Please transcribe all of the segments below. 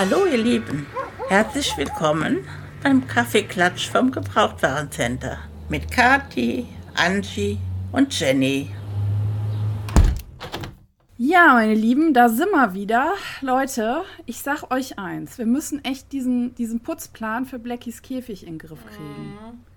Hallo ihr Lieben, herzlich willkommen beim Kaffeeklatsch vom Gebrauchtwarencenter mit Kati, Angie und Jenny. Ja, meine Lieben, da sind wir wieder. Leute, ich sag euch eins, wir müssen echt diesen, diesen Putzplan für Blackies Käfig in den Griff kriegen. Mhm.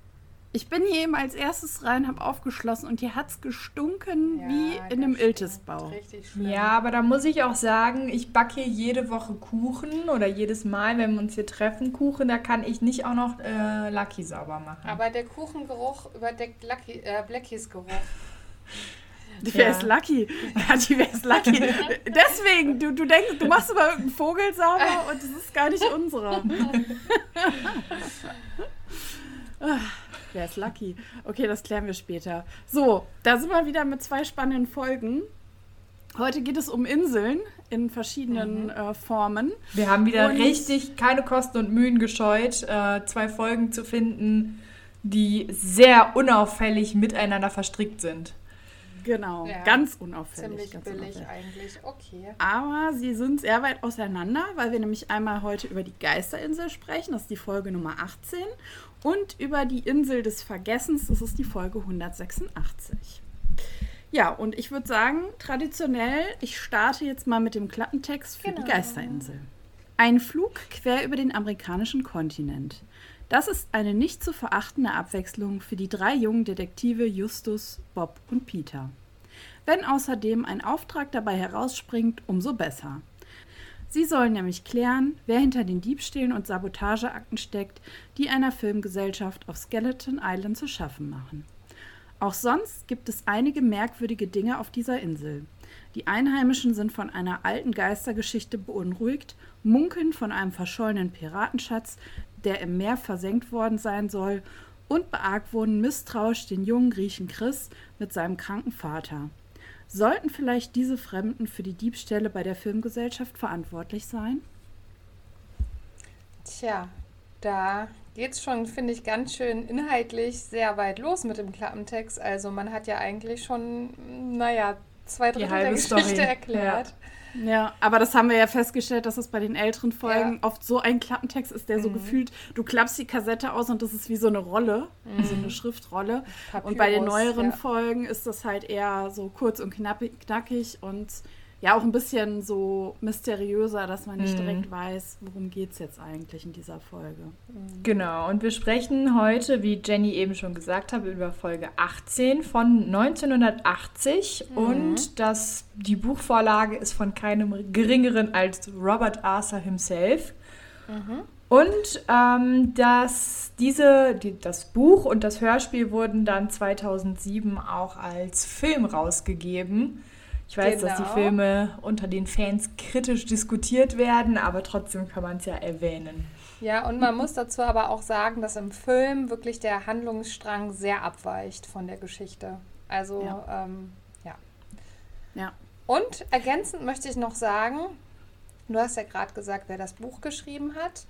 Ich bin hier eben als erstes rein, habe aufgeschlossen und hier hat es gestunken ja, wie in einem Iltisbau. Ja, aber da muss ich auch sagen, ich backe hier jede Woche Kuchen oder jedes Mal, wenn wir uns hier treffen, Kuchen, da kann ich nicht auch noch äh, Lucky sauber machen. Aber der Kuchengeruch überdeckt Lucky, äh, Blackies Geruch. Wer ja. ist Lucky? Ja, die wer ist Lucky? Deswegen, du, du denkst, du machst immer irgendeinen Vogel sauber und es ist gar nicht unserer. Wer ist Lucky? Okay, das klären wir später. So, da sind wir wieder mit zwei spannenden Folgen. Heute geht es um Inseln in verschiedenen mhm. äh, Formen. Wir haben wieder und richtig keine Kosten und Mühen gescheut, äh, zwei Folgen zu finden, die sehr unauffällig miteinander verstrickt sind. Genau, ja, ganz unauffällig. Ziemlich ganz billig unauffällig. eigentlich, okay. Aber sie sind sehr weit auseinander, weil wir nämlich einmal heute über die Geisterinsel sprechen, das ist die Folge Nummer 18, und über die Insel des Vergessens, das ist die Folge 186. Ja, und ich würde sagen, traditionell, ich starte jetzt mal mit dem Klappentext für genau. die Geisterinsel. Ein Flug quer über den amerikanischen Kontinent. Das ist eine nicht zu verachtende Abwechslung für die drei jungen Detektive Justus, Bob und Peter. Wenn außerdem ein Auftrag dabei herausspringt, umso besser. Sie sollen nämlich klären, wer hinter den Diebstählen und Sabotageakten steckt, die einer Filmgesellschaft auf Skeleton Island zu schaffen machen. Auch sonst gibt es einige merkwürdige Dinge auf dieser Insel. Die Einheimischen sind von einer alten Geistergeschichte beunruhigt, munkeln von einem verschollenen Piratenschatz, der im Meer versenkt worden sein soll, und beargwohnen misstrauisch den jungen Griechen Chris mit seinem kranken Vater. Sollten vielleicht diese Fremden für die Diebstähle bei der Filmgesellschaft verantwortlich sein? Tja, da geht es schon, finde ich, ganz schön inhaltlich sehr weit los mit dem Klappentext. Also man hat ja eigentlich schon, naja, zwei Drittel der Geschichte Story. erklärt. Ja. Ja, aber das haben wir ja festgestellt, dass es bei den älteren Folgen ja. oft so ein Klappentext ist, der mhm. so gefühlt, du klappst die Kassette aus und das ist wie so eine Rolle, mhm. so eine Schriftrolle. Papyrus, und bei den neueren ja. Folgen ist das halt eher so kurz und knackig und ja auch ein bisschen so mysteriöser, dass man nicht mhm. direkt weiß, worum geht es jetzt eigentlich in dieser Folge. Mhm. Genau, und wir sprechen heute, wie Jenny eben schon gesagt hat, über Folge 18 von 1980 mhm. und das, die Buchvorlage ist von keinem geringeren als Robert Arthur himself. Mhm. Und ähm, das, diese, die, das Buch und das Hörspiel wurden dann 2007 auch als Film rausgegeben. Ich weiß, genau. dass die genau. Filme unter den Fans kritisch diskutiert werden, aber trotzdem kann man es ja erwähnen. Ja, und man muss dazu aber auch sagen, dass im Film wirklich der Handlungsstrang sehr abweicht von der Geschichte. Also, ja. Ähm, ja. ja. Und ergänzend möchte ich noch sagen, du hast ja gerade gesagt, wer das Buch geschrieben hat.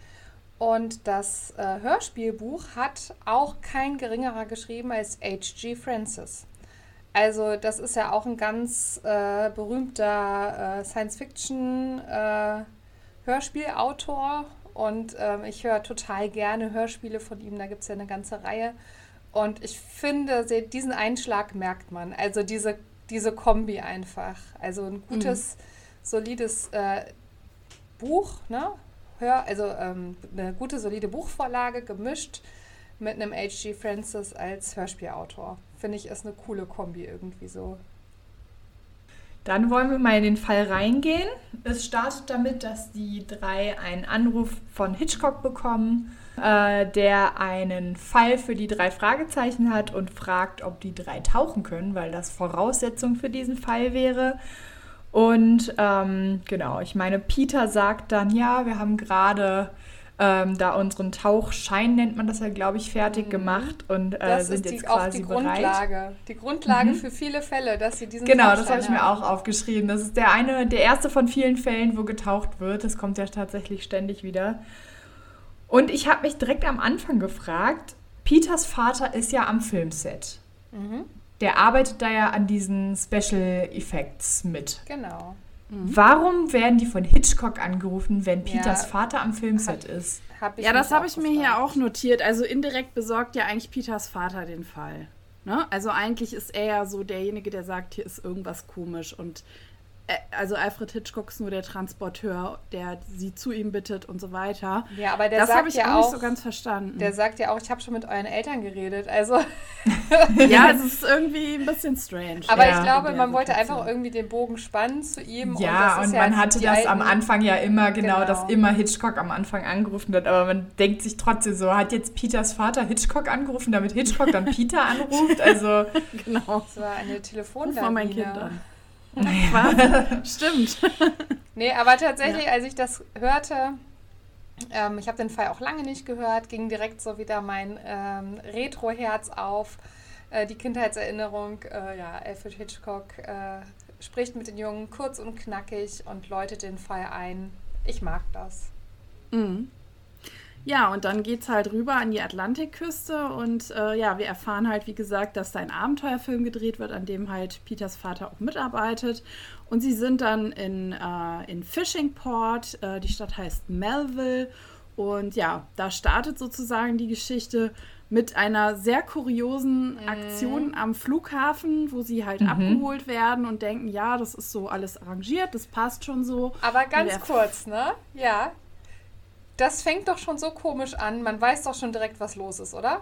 Und das äh, Hörspielbuch hat auch kein geringerer geschrieben als H.G. Francis. Also das ist ja auch ein ganz äh, berühmter äh, Science-Fiction-Hörspielautor äh, und ähm, ich höre total gerne Hörspiele von ihm, da gibt es ja eine ganze Reihe. Und ich finde, diesen Einschlag merkt man, also diese, diese Kombi einfach. Also ein gutes, mhm. solides äh, Buch, ne? Hör, also ähm, eine gute, solide Buchvorlage gemischt mit einem H.G. Francis als Hörspielautor finde ich, ist eine coole Kombi irgendwie so. Dann wollen wir mal in den Fall reingehen. Es startet damit, dass die drei einen Anruf von Hitchcock bekommen, äh, der einen Fall für die drei Fragezeichen hat und fragt, ob die drei tauchen können, weil das Voraussetzung für diesen Fall wäre. Und ähm, genau, ich meine, Peter sagt dann, ja, wir haben gerade ähm, da unseren Tauchschein nennt man das ja, glaube ich, fertig mhm. gemacht und äh, sind jetzt die, quasi die bereit. Grundlage, die Grundlage mhm. für viele Fälle, dass sie diesen Genau, das habe ich mir auch aufgeschrieben. Das ist der eine, der erste von vielen Fällen, wo getaucht wird. Das kommt ja tatsächlich ständig wieder. Und ich habe mich direkt am Anfang gefragt, Peters Vater ist ja am Filmset. Mhm. Der arbeitet da ja an diesen Special Effects mit. Genau. Warum werden die von Hitchcock angerufen, wenn Peters Ja. Vater am Filmset ist? Hab ich Ja, das habe ich mir hier auch notiert. Also indirekt besorgt ja eigentlich Peters Vater den Fall. Ne? Also eigentlich ist er ja so derjenige, der sagt, hier ist irgendwas komisch. Und also Alfred Hitchcock ist nur der Transporteur, der sie zu ihm bittet und so weiter. Ja, aber der das habe sagt ich ja auch nicht so ganz verstanden. der sagt ja auch, ich habe schon mit euren Eltern geredet. Also, ja, es ist irgendwie ein bisschen strange. aber Ja, ich glaube, man wollte einfach irgendwie den Bogen spannen zu ihm. Ja, das und, ist man ja hatte das am alten- Anfang ja immer, genau, Genau. dass immer Hitchcock am Anfang angerufen wird. Aber man denkt sich trotzdem so, hat jetzt Peters Vater Hitchcock angerufen, damit Hitchcock dann Peter anruft? Also, genau. Das war eine Ruf mal mein Kind Telefonlawine. an. Stimmt. Nee, aber tatsächlich, als ich das hörte, ähm, ich habe den Fall auch lange nicht gehört, ging direkt so wieder mein ähm, Retro-Herz auf. Äh, die Kindheitserinnerung, äh, ja, Alfred Hitchcock äh, spricht mit den Jungen kurz und knackig und läutet den Fall ein. Ich mag das. Mhm. Ja, und dann geht's halt rüber an die Atlantikküste und äh, ja, wir erfahren halt, wie gesagt, dass da ein Abenteuerfilm gedreht wird, an dem halt Peters Vater auch mitarbeitet. Und sie sind dann in, äh, in Fishingport, äh, die Stadt heißt Melville. Und ja, da startet sozusagen die Geschichte mit einer sehr kuriosen Aktion am Flughafen, wo sie halt abgeholt werden und denken, ja, das ist so alles arrangiert, das passt schon so. Aber ganz kurz, ne? Ja. Das fängt doch schon so komisch an. Man weiß doch schon direkt, was los ist, oder?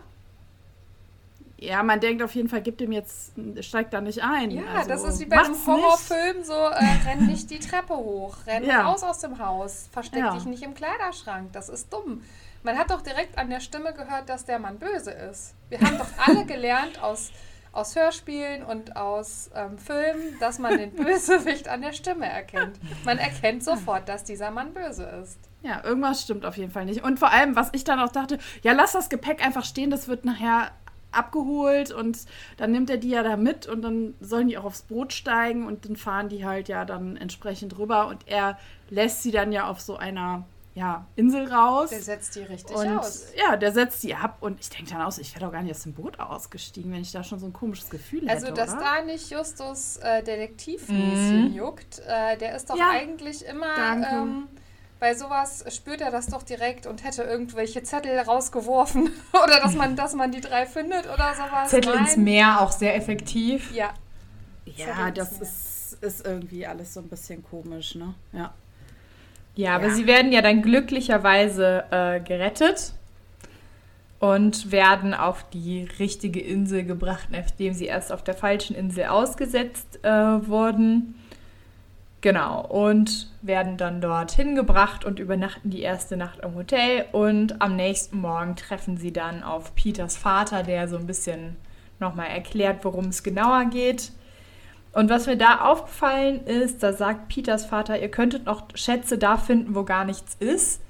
Ja, man denkt auf jeden Fall, gibt ihm jetzt, steigt da nicht ein. Ja, Also, das ist wie bei einem Horrorfilm, so äh, renn nicht die Treppe hoch, renn Ja. raus aus dem Haus, versteck Ja. dich nicht im Kleiderschrank, das ist dumm. Man hat doch direkt an der Stimme gehört, dass der Mann böse ist. Wir haben doch alle gelernt aus, aus Hörspielen und aus ähm, Filmen, dass man den Bösewicht an der Stimme erkennt. Man erkennt sofort, dass dieser Mann böse ist. Ja, irgendwas stimmt auf jeden Fall nicht. Und vor allem, was ich dann auch dachte, ja, lass das Gepäck einfach stehen, das wird nachher abgeholt und dann nimmt er die ja da mit und dann sollen die auch aufs Boot steigen und dann fahren die halt ja dann entsprechend rüber und er lässt sie dann ja auf so einer ja, Insel raus. Der setzt die richtig Und aus. ja, der setzt sie ab und ich denke dann aus, ich wäre doch gar nicht aus dem Boot ausgestiegen, wenn ich da schon so ein komisches Gefühl hätte. Also, dass oder? da nicht Justus äh, Detektivmäßchen juckt, äh, der ist doch Ja, eigentlich immer danke. ähm, bei sowas spürt er das doch direkt und hätte irgendwelche Zettel rausgeworfen oder dass man, dass man die drei findet oder sowas. Zettel Nein. ins Meer auch sehr effektiv. Ja, Ja, Zettel das ist, ist irgendwie alles so ein bisschen komisch, ne? Ja. Ja, aber Ja. sie werden ja dann glücklicherweise äh, gerettet und werden auf die richtige Insel gebracht, nachdem sie erst auf der falschen Insel ausgesetzt äh, wurden. Genau, und werden dann dorthin gebracht und übernachten die erste Nacht im Hotel und am nächsten Morgen treffen sie dann auf Peters Vater, der so ein bisschen nochmal erklärt, worum es genauer geht. Und was mir da aufgefallen ist, da sagt Peters Vater, ihr könntet noch Schätze da finden, wo gar nichts ist.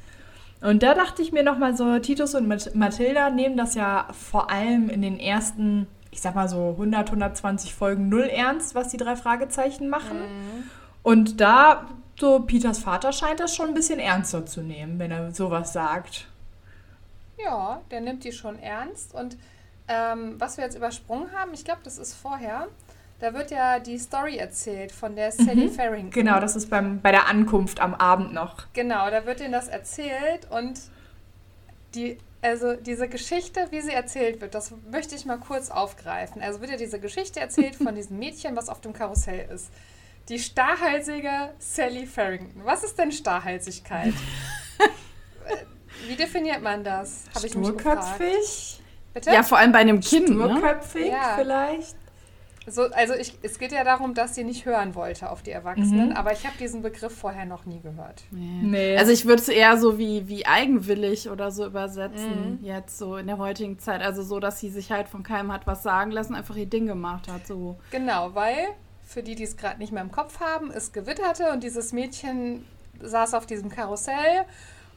Und da dachte ich mir nochmal so, Titus und Mat- Mathilda nehmen das ja vor allem in den ersten, ich sag mal so 100, 120 Folgen null ernst, was die drei Fragezeichen machen. Und da, so Peters Vater scheint das schon ein bisschen ernster zu nehmen, wenn er sowas sagt. ja, der nimmt die schon ernst. Und ähm, was wir jetzt übersprungen haben, ich glaube, das ist vorher, da wird ja die Story erzählt von der Sally Farrington. Genau, das ist beim, bei der Ankunft am Abend noch. Genau, da wird ihnen das erzählt und die, also diese Geschichte, wie sie erzählt wird, das möchte ich mal kurz aufgreifen. Also wird ja diese Geschichte erzählt von diesem Mädchen, was auf dem Karussell ist. Die starrhalsige Sally Farrington. Was ist denn Starrhalsigkeit? Wie definiert man das? Habe ich mich gefragt. Sturköpfig? Bitte? Ja, vor allem bei einem Kind, ne? Sturköpfig Ja. vielleicht? So, also ich, es geht ja darum, dass sie nicht hören wollte auf die Erwachsenen, aber ich habe diesen Begriff vorher noch nie gehört. Nee. Nee. Also ich würde es eher so wie, wie eigenwillig oder so übersetzen, jetzt so in der heutigen Zeit. Also so, dass sie sich halt von keinem hat was sagen lassen, einfach ihr Ding gemacht hat. So. Genau, weil für die, die es gerade nicht mehr im Kopf haben, es gewitterte und dieses Mädchen saß auf diesem Karussell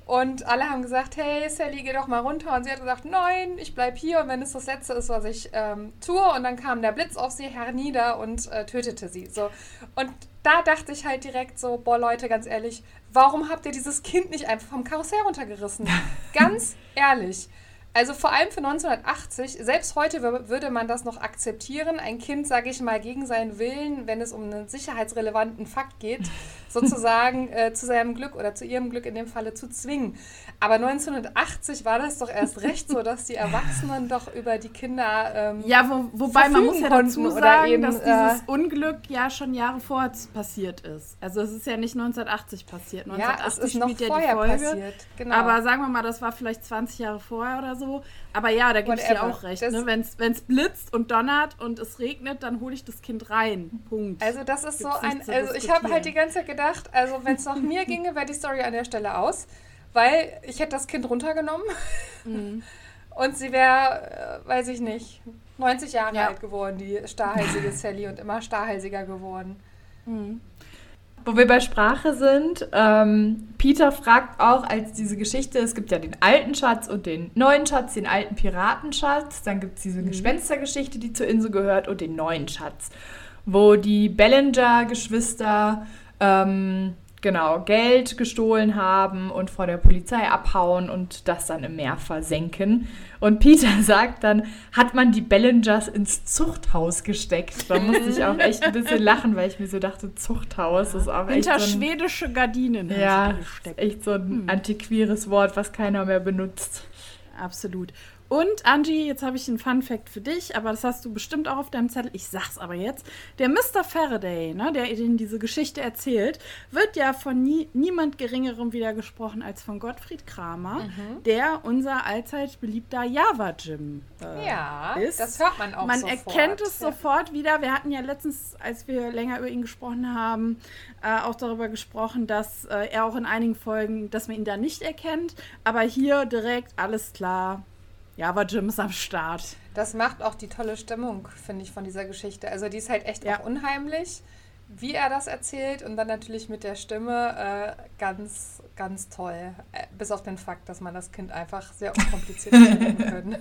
und alle haben gesagt, hey Sally, geh doch mal runter. Und sie hat gesagt, nein, ich bleib hier und wenn es das Letzte ist, was ich ähm, tue. Und dann kam der Blitz auf sie hernieder und äh, tötete sie. So. Und da dachte ich halt direkt so, boah Leute, ganz ehrlich, warum habt ihr dieses Kind nicht einfach vom Karussell runtergerissen? ganz ehrlich. Also vor allem für 1980, selbst heute wür- würde man das noch akzeptieren, ein Kind, sage ich mal, gegen seinen Willen, wenn es um einen sicherheitsrelevanten Fakt geht, sozusagen äh, zu seinem Glück oder zu ihrem Glück in dem Falle zu zwingen. Aber 1980 war das doch erst recht so, dass die Erwachsenen doch über die Kinder. Ähm, ja, wo, wobei man muss ja dazu sagen, eben, dass dieses äh, Unglück ja schon Jahre vorher passiert ist. Also es ist ja nicht 1980 passiert. 1980 ja, es ist noch vorher ja passiert. Genau. Aber sagen wir mal, das war vielleicht 20 Jahre vorher oder so. Aber ja, da gibt es dir auch recht. Ne? Wenn es blitzt und donnert und es regnet, dann hole ich das Kind rein. Punkt. Also das ist Gibt's so ein. Also ich habe halt die ganze Zeit gedacht, also wenn es nach mir ginge, wäre die Story an der Stelle aus, weil ich hätte das Kind runtergenommen mhm. und sie wäre, äh, weiß ich nicht, 90 Jahre ja. alt geworden, die starrhalsige Sally und immer starrhalsiger geworden. Mhm. Wo wir bei Sprache sind, ähm, Peter fragt auch, als diese Geschichte, es gibt ja den alten Schatz und den neuen Schatz, den alten Piratenschatz, dann gibt es diese mhm. Gespenstergeschichte, die zur Insel gehört und den neuen Schatz, wo die Bellinger-Geschwister ähm, genau, Geld gestohlen haben und vor der Polizei abhauen und das dann im Meer versenken. Und Peter sagt dann, hat man die Bellingers ins Zuchthaus gesteckt. Da musste ich auch echt ein bisschen lachen, weil ich mir so dachte, Zuchthaus ist auch echt Hinter so ein, schwedische Gardinen. Ja, echt so ein hm. antiquires Wort, was keiner mehr benutzt. Absolut. Und Angie, jetzt habe ich einen Fun Fact für dich, aber das hast du bestimmt auch auf deinem Zettel. Ich sag's aber jetzt. Der Mr. Faraday, ne, der Ihnen diese Geschichte erzählt, wird ja von nie, niemand Geringerem wieder gesprochen als von Gottfried Kramer, mhm. der unser allzeit beliebter Java-Jim äh, ja, ist. das hört man auch Man sofort. erkennt es ja. sofort wieder. Wir hatten ja letztens, als wir länger über ihn gesprochen haben, äh, auch darüber gesprochen, dass äh, er auch in einigen Folgen, dass man ihn da nicht erkennt. Aber hier direkt alles klar ja, aber Jim ist am Start. Das macht auch die tolle Stimmung, finde ich, von dieser Geschichte. Also die ist halt echt ja. auch unheimlich, wie er das erzählt und dann natürlich mit der Stimme äh, ganz, ganz toll. Äh, bis auf den Fakt, dass man das Kind einfach sehr unkompliziert können.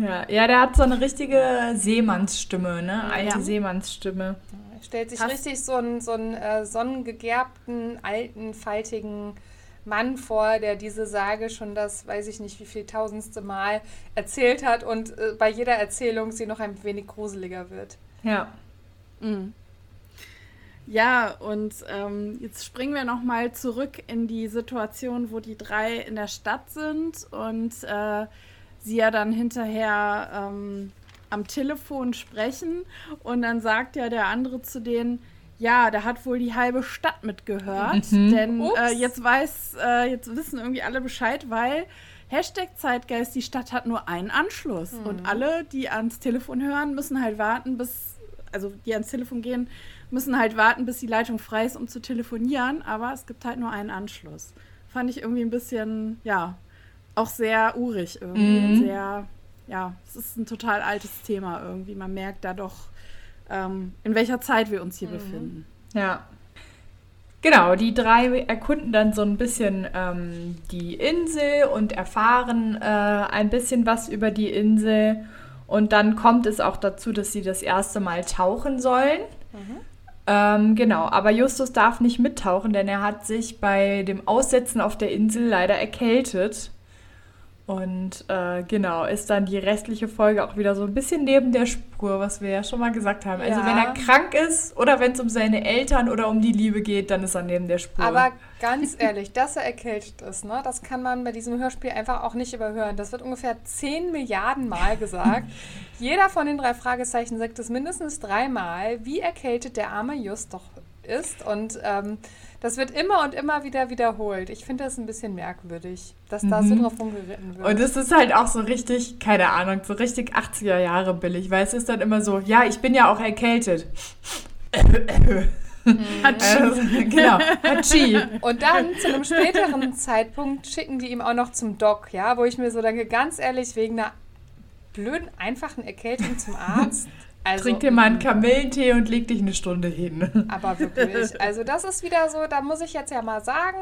ja, ja, der hat so eine richtige Seemannsstimme, ne? Alte ja. Seemannsstimme. Stellt sich Hast richtig so einen, so einen äh, sonnengegerbten, alten, faltigen Mann vor, der diese Sage schon das, weiß ich nicht, wie viel tausendste Mal erzählt hat und äh, bei jeder Erzählung sie noch ein wenig gruseliger wird. Ja. Mhm. Ja, und ähm, jetzt springen wir nochmal zurück in die Situation, wo die drei in der Stadt sind und äh, sie ja dann hinterher ähm, am Telefon sprechen und dann sagt ja der andere zu denen, ja, da hat wohl die halbe Stadt mitgehört. Mhm. Denn äh, jetzt weiß, äh, jetzt wissen irgendwie alle Bescheid, weil Hashtag Zeitgeist, die Stadt hat nur einen Anschluss. Mhm. Und alle, die ans Telefon hören, müssen halt warten, bis, also die ans Telefon gehen, müssen halt warten, bis die Leitung frei ist, um zu telefonieren. Aber es gibt halt nur einen Anschluss. Fand ich irgendwie ein bisschen, ja, auch sehr urig irgendwie. Mhm. Sehr, ja, es ist ein total altes Thema irgendwie. Man merkt da doch ähm, in welcher Zeit wir uns hier mhm. befinden. Ja. Genau, die drei erkunden dann so ein bisschen ähm, die Insel und erfahren äh, ein bisschen was über die Insel. Und dann kommt es auch dazu, dass sie das erste Mal tauchen sollen. Mhm. Ähm, genau, aber Justus darf nicht mittauchen, denn er hat sich bei dem Aussetzen auf der Insel leider erkältet. Und äh, genau, ist dann die restliche Folge auch wieder so ein bisschen neben der Spur, was wir ja schon mal gesagt haben. Also ja. Also wenn er krank ist oder wenn es um seine Eltern oder um die Liebe geht, dann ist er neben der Spur. Aber ganz ehrlich, dass er erkältet ist, ne, das kann man bei diesem Hörspiel einfach auch nicht überhören. Das wird ungefähr 10 Milliarden Mal gesagt. Jeder von den drei Fragezeichen sagt es mindestens dreimal, wie erkältet der arme Just doch ist. Und ähm, das wird immer und immer wieder wiederholt. Ich finde das ein bisschen merkwürdig, dass da mhm. so drauf rumgeritten wird. Und es ist halt auch so richtig, keine Ahnung, so richtig 80er Jahre billig, weil es ist dann immer so, ja, ich bin ja auch erkältet. Also, genau, Hachi. Und dann zu einem späteren Zeitpunkt schicken die ihm auch noch zum Doc, ja, wo ich mir so denke, ganz ehrlich, wegen einer blöden, einfachen Erkältung zum Arzt. Also, Trink dir mal einen Kamillentee und leg dich eine Stunde hin. Aber wirklich. Also das ist wieder so, da muss ich jetzt ja mal sagen,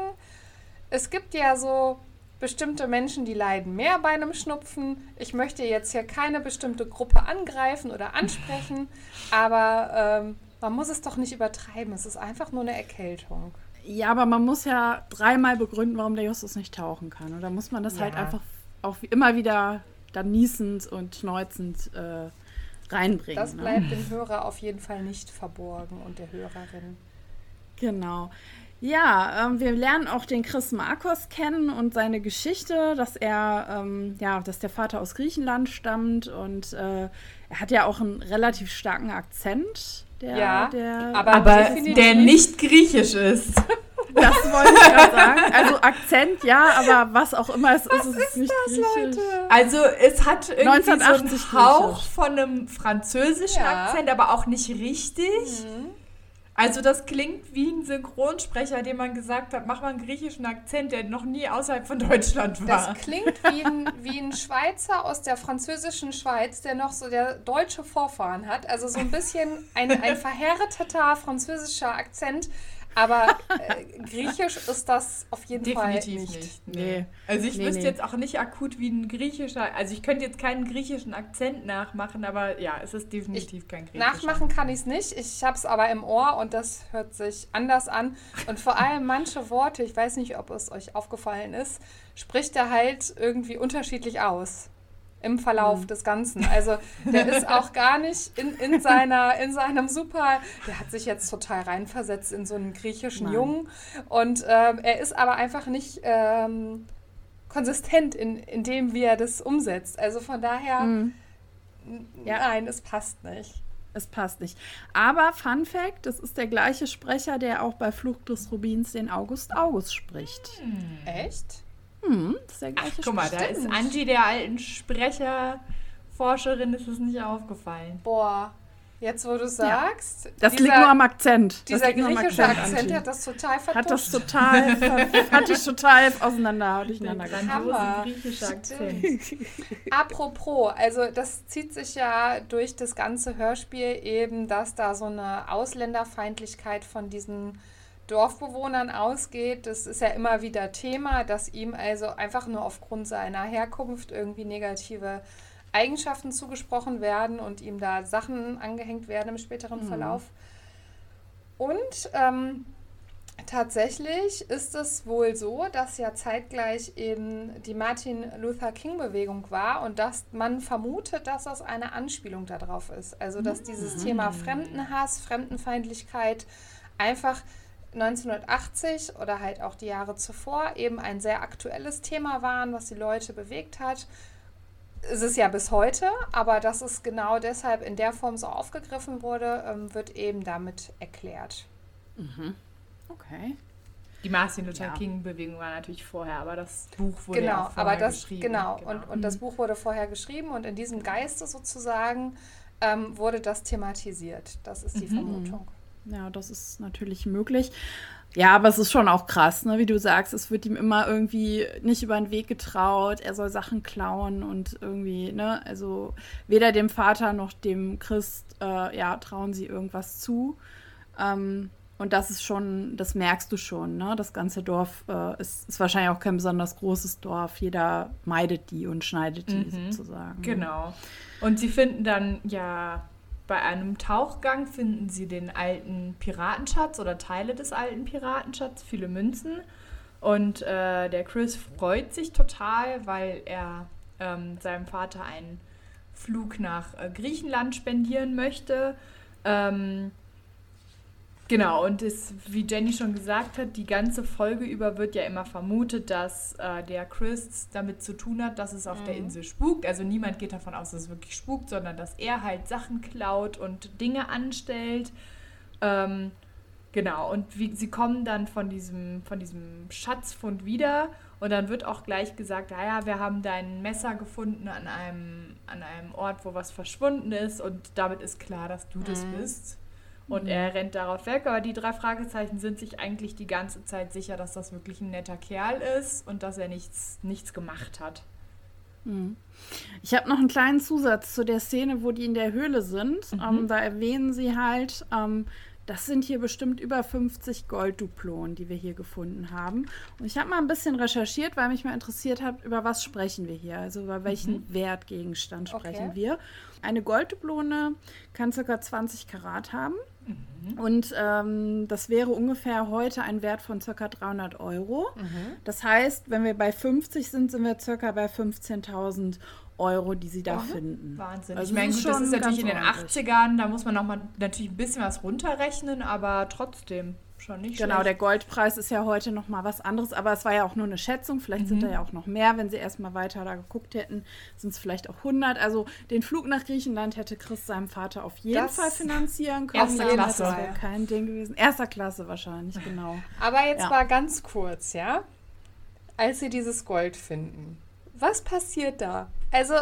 es gibt ja so bestimmte Menschen, die leiden mehr bei einem Schnupfen. Ich möchte jetzt hier keine bestimmte Gruppe angreifen oder ansprechen, aber ähm, man muss es doch nicht übertreiben. Es ist einfach nur eine Erkältung. Ja, aber man muss ja dreimal begründen, warum der Justus nicht tauchen kann. Und da muss man das halt ja. halt einfach auch immer wieder dann niesend und schneuzend äh, reinbringen. Das ne? bleibt ne? dem Hörer auf jeden Fall nicht verborgen und der Hörerin. Genau. Ja, ähm, wir lernen auch den Chris Marcos kennen und seine Geschichte, dass er, ähm, ja, dass der Vater aus Griechenland stammt und äh, er hat ja auch einen relativ starken Akzent. Der, Ja, der, aber- Aber der nicht griechisch ist. Das wollte ich gerade sagen. Also Akzent, ja, aber was auch immer es ist, es ist nicht griechisch. Also es hat irgendwie 1980 so einen Hauch griechisch. von einem französischen Ja. Akzent, aber auch nicht richtig. Also das klingt wie ein Synchronsprecher, dem man gesagt hat, mach mal einen griechischen Akzent, der noch nie außerhalb von Deutschland war. Das klingt wie ein, wie ein Schweizer aus der französischen Schweiz, der noch so der deutsche Vorfahren hat. Also so ein bisschen ein, ein verhärteter französischer Akzent. Aber äh, griechisch ist das auf jeden Definitiv Fall nicht. nicht. Nee. Also ich Nee, wüsste nee. jetzt auch nicht akut wie ein griechischer, also ich könnte jetzt keinen griechischen Akzent nachmachen, aber ja, es ist definitiv kein griechischer. Nachmachen kann ich es nicht. Ich habe es aber im Ohr und das hört sich anders an. Und vor allem manche Worte, ich weiß nicht, ob es euch aufgefallen ist, spricht er halt irgendwie unterschiedlich aus im Verlauf des Ganzen. Also der ist auch gar nicht in, in, seiner, in seinem super, der hat sich jetzt total reinversetzt in so einen griechischen Nein. Jungen und ähm, er ist aber einfach nicht ähm, konsistent in, in dem, wie er das umsetzt. Also von daher, Mhm. Ja. nein, es passt nicht. Es passt nicht. Aber Fun Fact, das ist der gleiche Sprecher, der auch bei Flucht des Rubins den August August spricht. Echt? Hm, das ist der Ach, gleiche guck mal, da Sprecher. ist Angie, der alten Sprecherforscherin, ist es nicht aufgefallen. Boah, jetzt wo du sagst, Das dieser, liegt nur am Akzent. Dieser griechische Akzent Angie. hat das total vertuscht. hat das total, hat ich total auseinander, gebracht. grandiose Hammer. griechische Stimmt. Akzent. Apropos, also das zieht sich ja durch das ganze Hörspiel eben, dass da so eine Ausländerfeindlichkeit von diesen Dorfbewohnern ausgeht. Das ist ja immer wieder Thema, dass ihm also einfach nur aufgrund seiner Herkunft irgendwie negative Eigenschaften zugesprochen werden und ihm da Sachen angehängt werden im späteren Verlauf. Und ähm, Tatsächlich ist es wohl so, dass ja zeitgleich eben die Martin Luther King Bewegung war und dass man vermutet, dass das eine Anspielung darauf ist. Also dass dieses Thema Fremdenhass, Fremdenfeindlichkeit einfach 1980 oder halt auch die Jahre zuvor eben ein sehr aktuelles Thema waren, was die Leute bewegt hat. Es ist ja bis heute, aber dass es genau deshalb in der Form so aufgegriffen wurde, ähm, wird eben damit erklärt. Okay. Die Martin Luther Ja. King-Bewegung war natürlich vorher, aber das Buch wurde ja Genau, auch vorher aber das, geschrieben. genau, Und, und das Buch wurde vorher geschrieben und in diesem Geiste sozusagen ähm, wurde das thematisiert. Das ist die Vermutung. Ja, das ist natürlich möglich. Ja, aber es ist schon auch krass, ne? wie du sagst, es wird ihm immer irgendwie nicht über den Weg getraut, er soll Sachen klauen und irgendwie, ne, also weder dem Vater noch dem Christ, äh, ja, trauen sie irgendwas zu. Ähm, und das ist schon, das merkst du schon, ne? Das ganze Dorf äh, ist, ist wahrscheinlich auch kein besonders großes Dorf. Jeder meidet die und schneidet die sozusagen. Genau. Und sie finden dann ja bei einem Tauchgang finden sie den alten Piratenschatz oder Teile des alten Piratenschatzes, viele Münzen. Und äh, der Chris freut sich total, weil er ähm, seinem Vater einen Flug nach äh, Griechenland spendieren möchte. Ähm, Genau, und es, wie Jenny schon gesagt hat, die ganze Folge über wird ja immer vermutet, dass äh, der Chris damit zu tun hat, dass es auf der Insel spukt. Also niemand geht davon aus, dass es wirklich spukt, sondern dass er halt Sachen klaut und Dinge anstellt. Ähm, genau, und wie, sie kommen dann von diesem, von diesem Schatzfund wieder und dann wird auch gleich gesagt, naja, wir haben dein Messer gefunden an einem, an einem Ort, wo was verschwunden ist und damit ist klar, dass du das bist. Und er rennt darauf weg, aber die drei Fragezeichen sind sich eigentlich die ganze Zeit sicher, dass das wirklich ein netter Kerl ist und dass er nichts, nichts gemacht hat. Ich habe noch einen kleinen Zusatz zu der Szene, wo die in der Höhle sind. Ähm, da erwähnen sie halt, ähm, das sind hier bestimmt über 50 Goldduplonen, die wir hier gefunden haben. Und ich habe mal ein bisschen recherchiert, weil mich mal interessiert hat, über was sprechen wir hier? Also über welchen Wertgegenstand sprechen Okay. wir? Eine Goldduplone kann ca. 20 Karat haben. Und ähm, das wäre ungefähr heute ein Wert von ca. 300 Euro. Das heißt, wenn wir bei 50 sind, sind wir ca. bei 15.000 Euro, die sie da finden. Wahnsinn. Also ich meine, gut, das ist natürlich in den ordentlich. 80ern, da muss man noch mal natürlich ein bisschen was runterrechnen, aber trotzdem schon nicht Genau, schlecht. der Goldpreis ist ja heute noch mal was anderes, aber es war ja auch nur eine Schätzung. Vielleicht sind da ja auch noch mehr, wenn sie erstmal weiter da geguckt hätten, sind es vielleicht auch 100. Also den Flug nach Griechenland hätte Chris seinem Vater auf jeden Das Fall finanzieren können. Erster Das Klasse. wäre kein Ding gewesen. Erster Klasse wahrscheinlich, genau. Aber jetzt Ja. mal ganz kurz, ja? Als sie dieses Gold finden. Was passiert da? Also,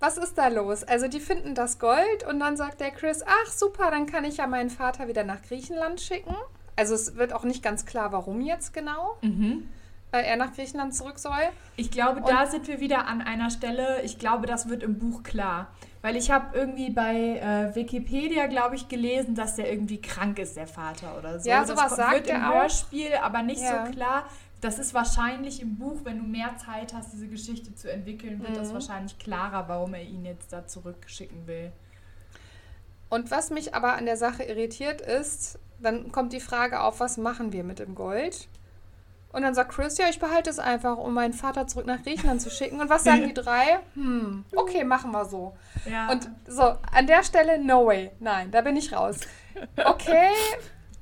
was ist da los? Also, die finden das Gold und dann sagt der Chris, ach super, dann kann ich ja meinen Vater wieder nach Griechenland schicken. Also, es wird auch nicht ganz klar, warum jetzt genau äh, er nach Griechenland zurück soll. Ich glaube, da sind wir wieder an einer Stelle. Ich glaube, das wird im Buch klar. Weil ich habe irgendwie bei äh, Wikipedia, glaube ich, gelesen, dass der irgendwie krank ist, der Vater oder so. Ja, das sowas ko- sagt wird im auch. Hörspiel, aber nicht Ja. so klar. Das ist wahrscheinlich im Buch, wenn du mehr Zeit hast, diese Geschichte zu entwickeln, wird Mhm. das wahrscheinlich klarer, warum er ihn jetzt da zurückschicken will. Und was mich aber an der Sache irritiert ist, dann kommt die Frage auf, was machen wir mit dem Gold? Und dann sagt Chris, ja, ich behalte es einfach, um meinen Vater zurück nach Griechenland zu schicken. Und was sagen die drei? Hm, okay, machen wir so. Ja. Und so, an der Stelle, no way. Nein, da bin ich raus. Okay,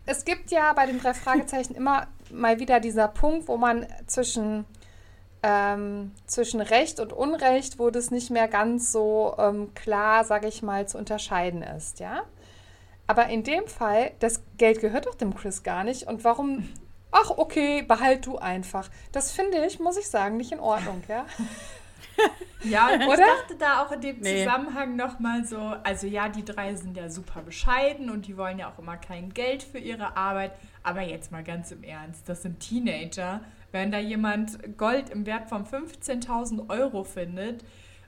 es gibt ja bei den drei Fragezeichen immer mal wieder dieser Punkt, wo man zwischen, ähm, zwischen Recht und Unrecht, wo das nicht mehr ganz so ähm, klar, sage ich mal, zu unterscheiden ist, ja. Aber in dem Fall, das Geld gehört doch dem Chris gar nicht. Und warum? Ach, okay, behalt du einfach. Das finde ich, muss ich sagen, nicht in Ordnung, ja. Ja, und ich Oder? dachte da auch in dem Nee. Zusammenhang nochmal so, also ja, die drei sind ja super bescheiden und die wollen ja auch immer kein Geld für ihre Arbeit. Aber jetzt mal ganz im Ernst, das sind Teenager. Wenn da jemand Gold im Wert von 15.000 Euro findet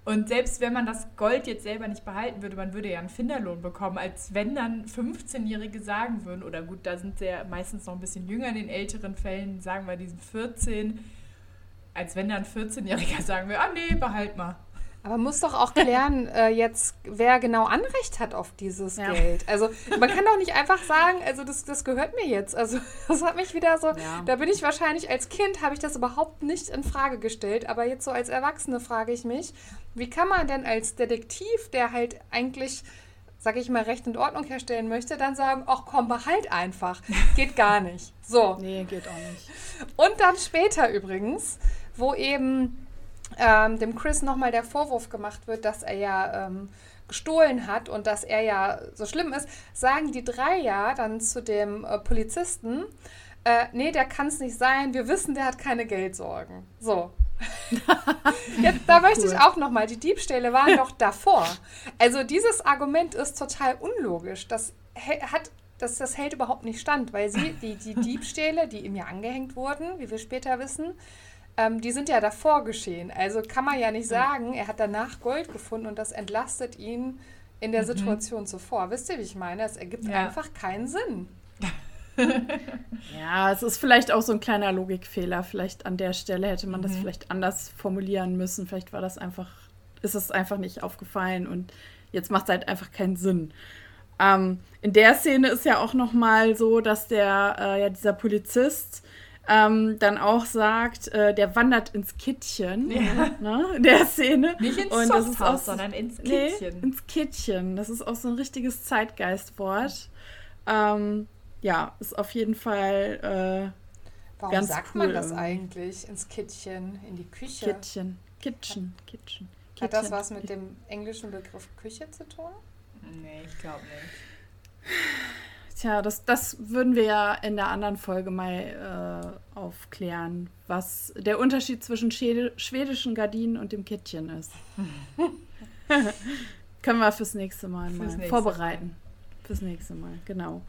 und selbst wenn man das Gold jetzt selber nicht behalten würde, man würde ja einen Finderlohn bekommen, als wenn dann 15-Jährige sagen würden, oder gut, da sind sie ja meistens noch ein bisschen jünger in den älteren Fällen, sagen wir diesen 14, als wenn dann ein 14-Jähriger sagen will, ah nee, behalt mal. Aber muss doch auch klären, äh, jetzt, wer genau Anrecht hat auf dieses Ja. Geld. Also man kann doch nicht einfach sagen, also das, das gehört mir jetzt. Also das hat mich wieder so, Ja. da bin ich wahrscheinlich als Kind, habe ich das überhaupt nicht in Frage gestellt. Aber jetzt so als Erwachsene frage ich mich, wie kann man denn als Detektiv, der halt eigentlich, sage ich mal, Recht und Ordnung herstellen möchte, dann sagen, ach komm, behalt einfach. Geht gar nicht. So. Nee, geht auch nicht. Und dann später übrigens, wo eben ähm, dem Chris nochmal der Vorwurf gemacht wird, dass er ja ähm, gestohlen hat und dass er ja so schlimm ist, sagen die drei ja dann zu dem äh, Polizisten, äh, nee, der kann es nicht sein, wir wissen, der hat keine Geldsorgen. So. Jetzt, da möchte ich auch nochmal, die Diebstähle waren doch davor. Also dieses Argument ist total unlogisch. Das hat das, das hält überhaupt nicht stand, weil sie, die, die Diebstähle, die ihm ja angehängt wurden, wie wir später wissen, ähm, die sind ja davor geschehen. Also kann man ja nicht sagen, er hat danach Gold gefunden und das entlastet ihn in der Situation zuvor. Wisst ihr, wie ich meine? Es ergibt Ja. einfach keinen Sinn. Ja, es ist vielleicht auch so ein kleiner Logikfehler. Vielleicht an der Stelle hätte man das vielleicht anders formulieren müssen. Vielleicht war das einfach, ist es einfach nicht aufgefallen und jetzt macht es halt einfach keinen Sinn. Ähm, in der Szene ist ja auch noch mal so, dass der, äh, ja, dieser Polizist ähm, dann auch sagt, äh, der wandert ins Kittchen, ne, in der Szene. Nicht ins Und das ist auch Softhaus, so- sondern ins Nee, Kittchen. ins Kittchen. Das ist auch so ein richtiges Zeitgeistwort. Ähm, ja, ist auf jeden Fall Warum Ganz sagt cool man das eigentlich ins Kittchen, in die äh, Küche? Kittchen. Kitchen, Kitchen. Hat das was mit dem englischen Begriff Küche zu tun? Nee, ich glaube nicht. Tja, das, das würden wir ja in der anderen Folge mal äh, aufklären, was der Unterschied zwischen schwedischen Gardinen und dem Kittchen ist. Können wir fürs nächste Mal mal Fürs nächste vorbereiten. Fürs nächste Mal, genau.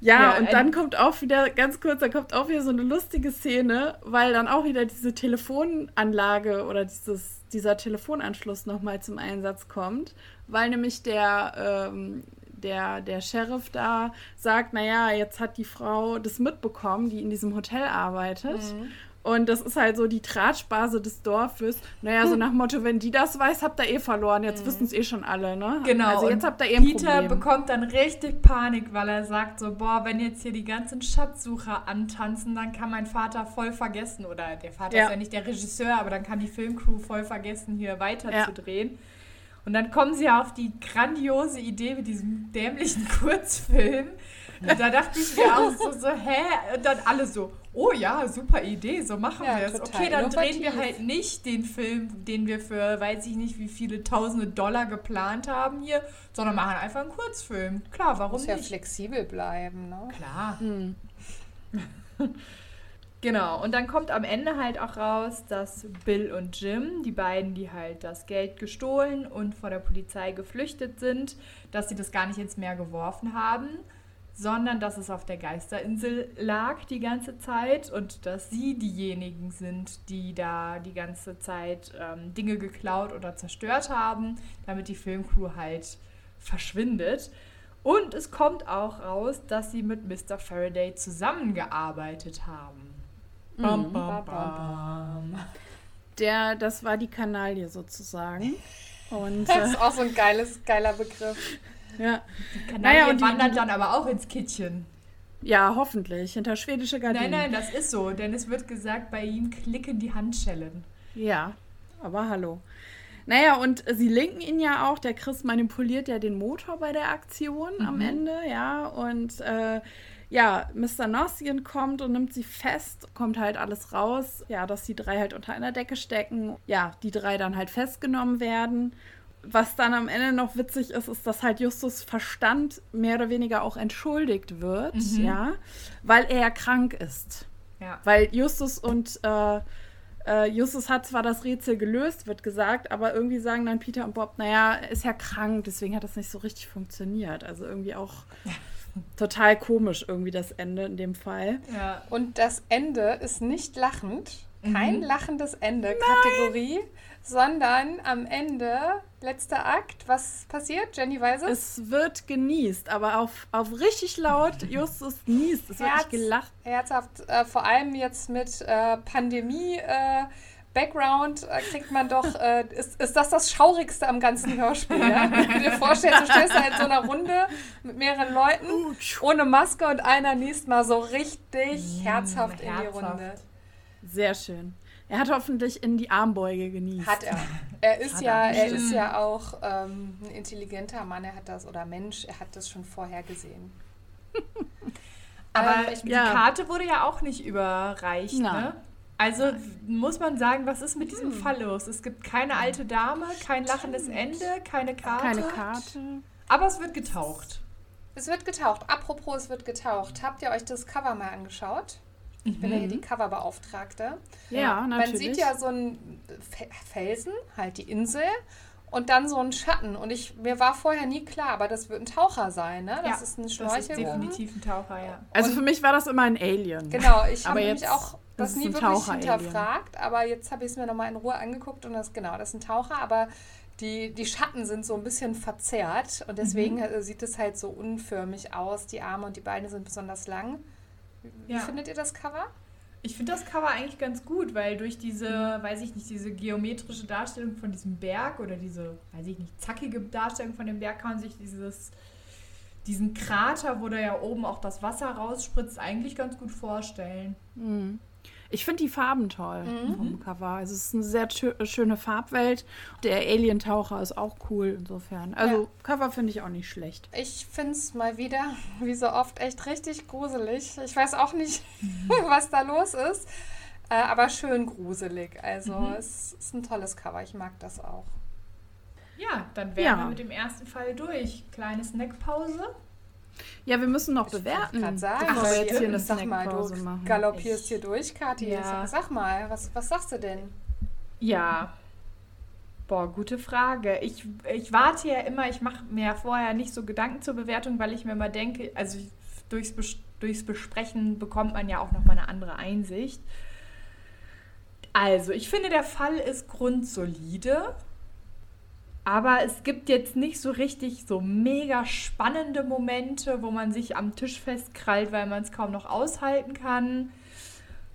Ja, Ja, und dann kommt auch wieder, ganz kurz, da kommt auch wieder so eine lustige Szene, weil dann auch wieder diese Telefonanlage oder dieses, dieser Telefonanschluss nochmal zum Einsatz kommt, weil nämlich der, ähm, der, der Sheriff da sagt, naja, jetzt hat die Frau das mitbekommen, die in diesem Hotel arbeitet. Mhm. Und das ist halt so die Tratschbase des Dorfes. Naja, so nach Motto, wenn die das weiß, habt ihr eh verloren. Jetzt wissen es eh schon alle, ne? Genau. Also jetzt habt ihr eh ein Peter Problem. bekommt dann richtig Panik, weil er sagt so, boah, wenn jetzt hier die ganzen Schatzsucher antanzen, dann kann mein Vater voll vergessen. Oder der Vater Ja. ist ja nicht der Regisseur, aber dann kann die Filmcrew voll vergessen, hier weiter Ja. zu drehen. Und dann kommen sie auf die grandiose Idee mit diesem dämlichen Kurzfilm, da dachte ich mir auch so, so, hä? Und dann alle so, oh ja, super Idee, so machen Ja, wir es. Okay, dann drehen wir innovativ. halt nicht den Film, den wir für, weiß ich nicht, wie viele tausende Dollar geplant haben hier, sondern machen einfach einen Kurzfilm. Klar, warum Muss ja nicht? flexibel bleiben, ne? Klar. genau, und dann kommt am Ende halt auch raus, dass Bill und Jim, die beiden, die halt das Geld gestohlen und vor der Polizei geflüchtet sind, dass sie das gar nicht ins Meer geworfen haben, sondern dass es auf der Geisterinsel lag die ganze Zeit und dass sie diejenigen sind, die da die ganze Zeit ähm, Dinge geklaut oder zerstört haben, damit die Filmcrew halt verschwindet. Und es kommt auch raus, dass sie mit Mr. Faraday zusammengearbeitet haben. Bam, bam, bam. Der, das war die Kanaille sozusagen. Und Das äh, ist auch so ein geiles, geiler Begriff. ja. Kanaille Naja, und die- wandert die- dann aber auch ins Kittchen. ja, hoffentlich. Hinter schwedische Gardinen. Nein, nein, das ist so, denn es wird gesagt, bei ihm klicken die Handschellen. Ja, aber hallo. Naja, und sie linken ihn ja auch. Der Chris manipuliert ja den Motor bei der Aktion am Ende, ja. Und äh, ja, Mr. Nossian kommt und nimmt sie fest, kommt halt alles raus. Ja, dass die drei halt unter einer Decke stecken. Ja, die drei dann halt festgenommen werden. Was dann am Ende noch witzig ist, ist, dass halt Justus Verstand mehr oder weniger auch entschuldigt wird, ja, weil er ja krank ist. Ja. Weil Justus und äh, äh, Justus hat zwar das Rätsel gelöst, wird gesagt, aber irgendwie sagen dann Peter und Bob, naja, ist ja krank, deswegen hat das nicht so richtig funktioniert. Also irgendwie auch total komisch irgendwie das Ende in dem Fall. Ja. Und das Ende ist nicht lachend, kein lachendes Ende Kategorie, sondern am Ende, letzter Akt, was passiert? Jenny weiß es? Es wird genießt, aber auf, auf richtig laut Justus niest. Es wird Herz- nicht gelacht. Herzhaft, äh, vor allem jetzt mit äh, Pandemie. Äh, Background äh, kriegt man doch, äh, ist, ist das das Schaurigste am ganzen Hörspiel. Ja? Wenn du dir vorstellst, du stehst da in so einer Runde mit mehreren Leuten, ohne Maske und einer niest mal so richtig herzhaft, in die herzhaft. Runde. Sehr schön. Er hat hoffentlich in die Armbeuge genießt. Hat er. Er ist ja, er bestimmt. ist ja auch ähm, ein intelligenter Mann, er hat das, oder Mensch, er hat das schon vorher gesehen. Aber Ähm, die ja. Karte wurde ja auch nicht überreicht, Nein. ne? Also muss man sagen, was ist mit diesem Fall los? Es gibt keine alte Dame, kein lachendes Ende, keine Karte. Keine Karte. Aber es wird getaucht. Es wird getaucht. Apropos, es wird getaucht. Habt ihr euch das Cover mal angeschaut? Ich bin ja hier die Coverbeauftragte. Ja, natürlich. Man sieht ja so einen Fe- Felsen, halt die Insel, und dann so einen Schatten. Und ich, mir war vorher nie klar, aber das wird ein Taucher sein, ne? Das Ja, ist ein Das ist Schnorchel. definitiv ein Taucher, ja. Also Und- für mich war das immer ein Alien. Genau, ich Aber habe jetzt nämlich auch das es nie wirklich hinterfragt, aber jetzt habe ich es mir nochmal in Ruhe angeguckt und das, genau, das ist ein Taucher, aber die, die Schatten sind so ein bisschen verzerrt und deswegen Mhm. sieht es halt so unförmig aus. Die Arme und die Beine sind besonders lang. Wie Ja. findet ihr das Cover? Ich finde das Cover eigentlich ganz gut, weil durch diese, weiß ich nicht, diese geometrische Darstellung von diesem Berg oder diese, weiß ich nicht, zackige Darstellung von dem Berg kann man sich dieses, diesen Krater, wo da ja oben auch das Wasser rausspritzt, eigentlich ganz gut vorstellen. Mhm. Ich finde die Farben toll Mhm. vom Cover. Also es ist eine sehr schö- schöne Farbwelt. Der Alien-Taucher ist auch cool insofern. Also Ja. Cover finde ich auch nicht schlecht. Ich finde es mal wieder, wie so oft, echt richtig gruselig. Ich weiß auch nicht, was da los ist, äh, aber schön gruselig. Also es ist ein tolles Cover, ich mag das auch. Ja, dann wären Ja. wir mit dem ersten Fall durch. Kleine Snackpause. Ja, wir müssen noch Ich bewerten, gerade sagen, bevor wir jetzt hier eine sag mal, du machen. galoppierst hier durch, Kathi. Ja. Sag, mal, was, was sagst du denn? Ja. Boah, gute Frage. Ich, ich warte ja immer, ich mache mir ja vorher nicht so Gedanken zur Bewertung, weil ich mir immer denke, also durchs, Bes- durchs Besprechen bekommt man ja auch nochmal eine andere Einsicht. Also, ich finde, der Fall ist grundsolide, aber es gibt jetzt nicht so richtig so mega spannende Momente, wo man sich am Tisch festkrallt, weil man es kaum noch aushalten kann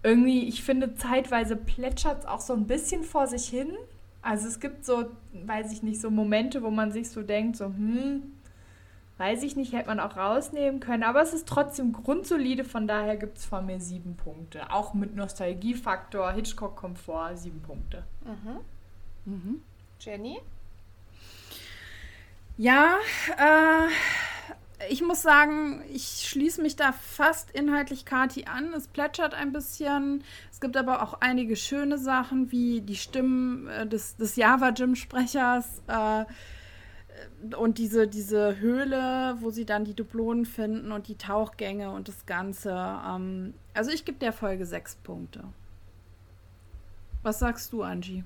irgendwie, ich finde, zeitweise plätschert es auch so ein bisschen vor sich hin. Also es gibt so, weiß ich nicht, so Momente, wo man sich so denkt, so, hm, weiß ich nicht, hätte man auch rausnehmen können. Aber es ist trotzdem grundsolide, von daher gibt es von mir sieben Punkte. Auch mit Nostalgiefaktor, Hitchcock-Komfort, sieben Punkte. Mhm. Mhm. Jenny? Ja, äh, ich muss sagen, ich schließe mich da fast inhaltlich Kati an. Es plätschert ein bisschen. Es gibt aber auch einige schöne Sachen, wie die Stimmen äh, des, des Java-Gym-Sprechers äh, und diese, diese Höhle, wo sie dann die Dublonen finden und die Tauchgänge und das Ganze. Ähm, also ich gebe der Folge sechs Punkte. Was sagst du, Angie?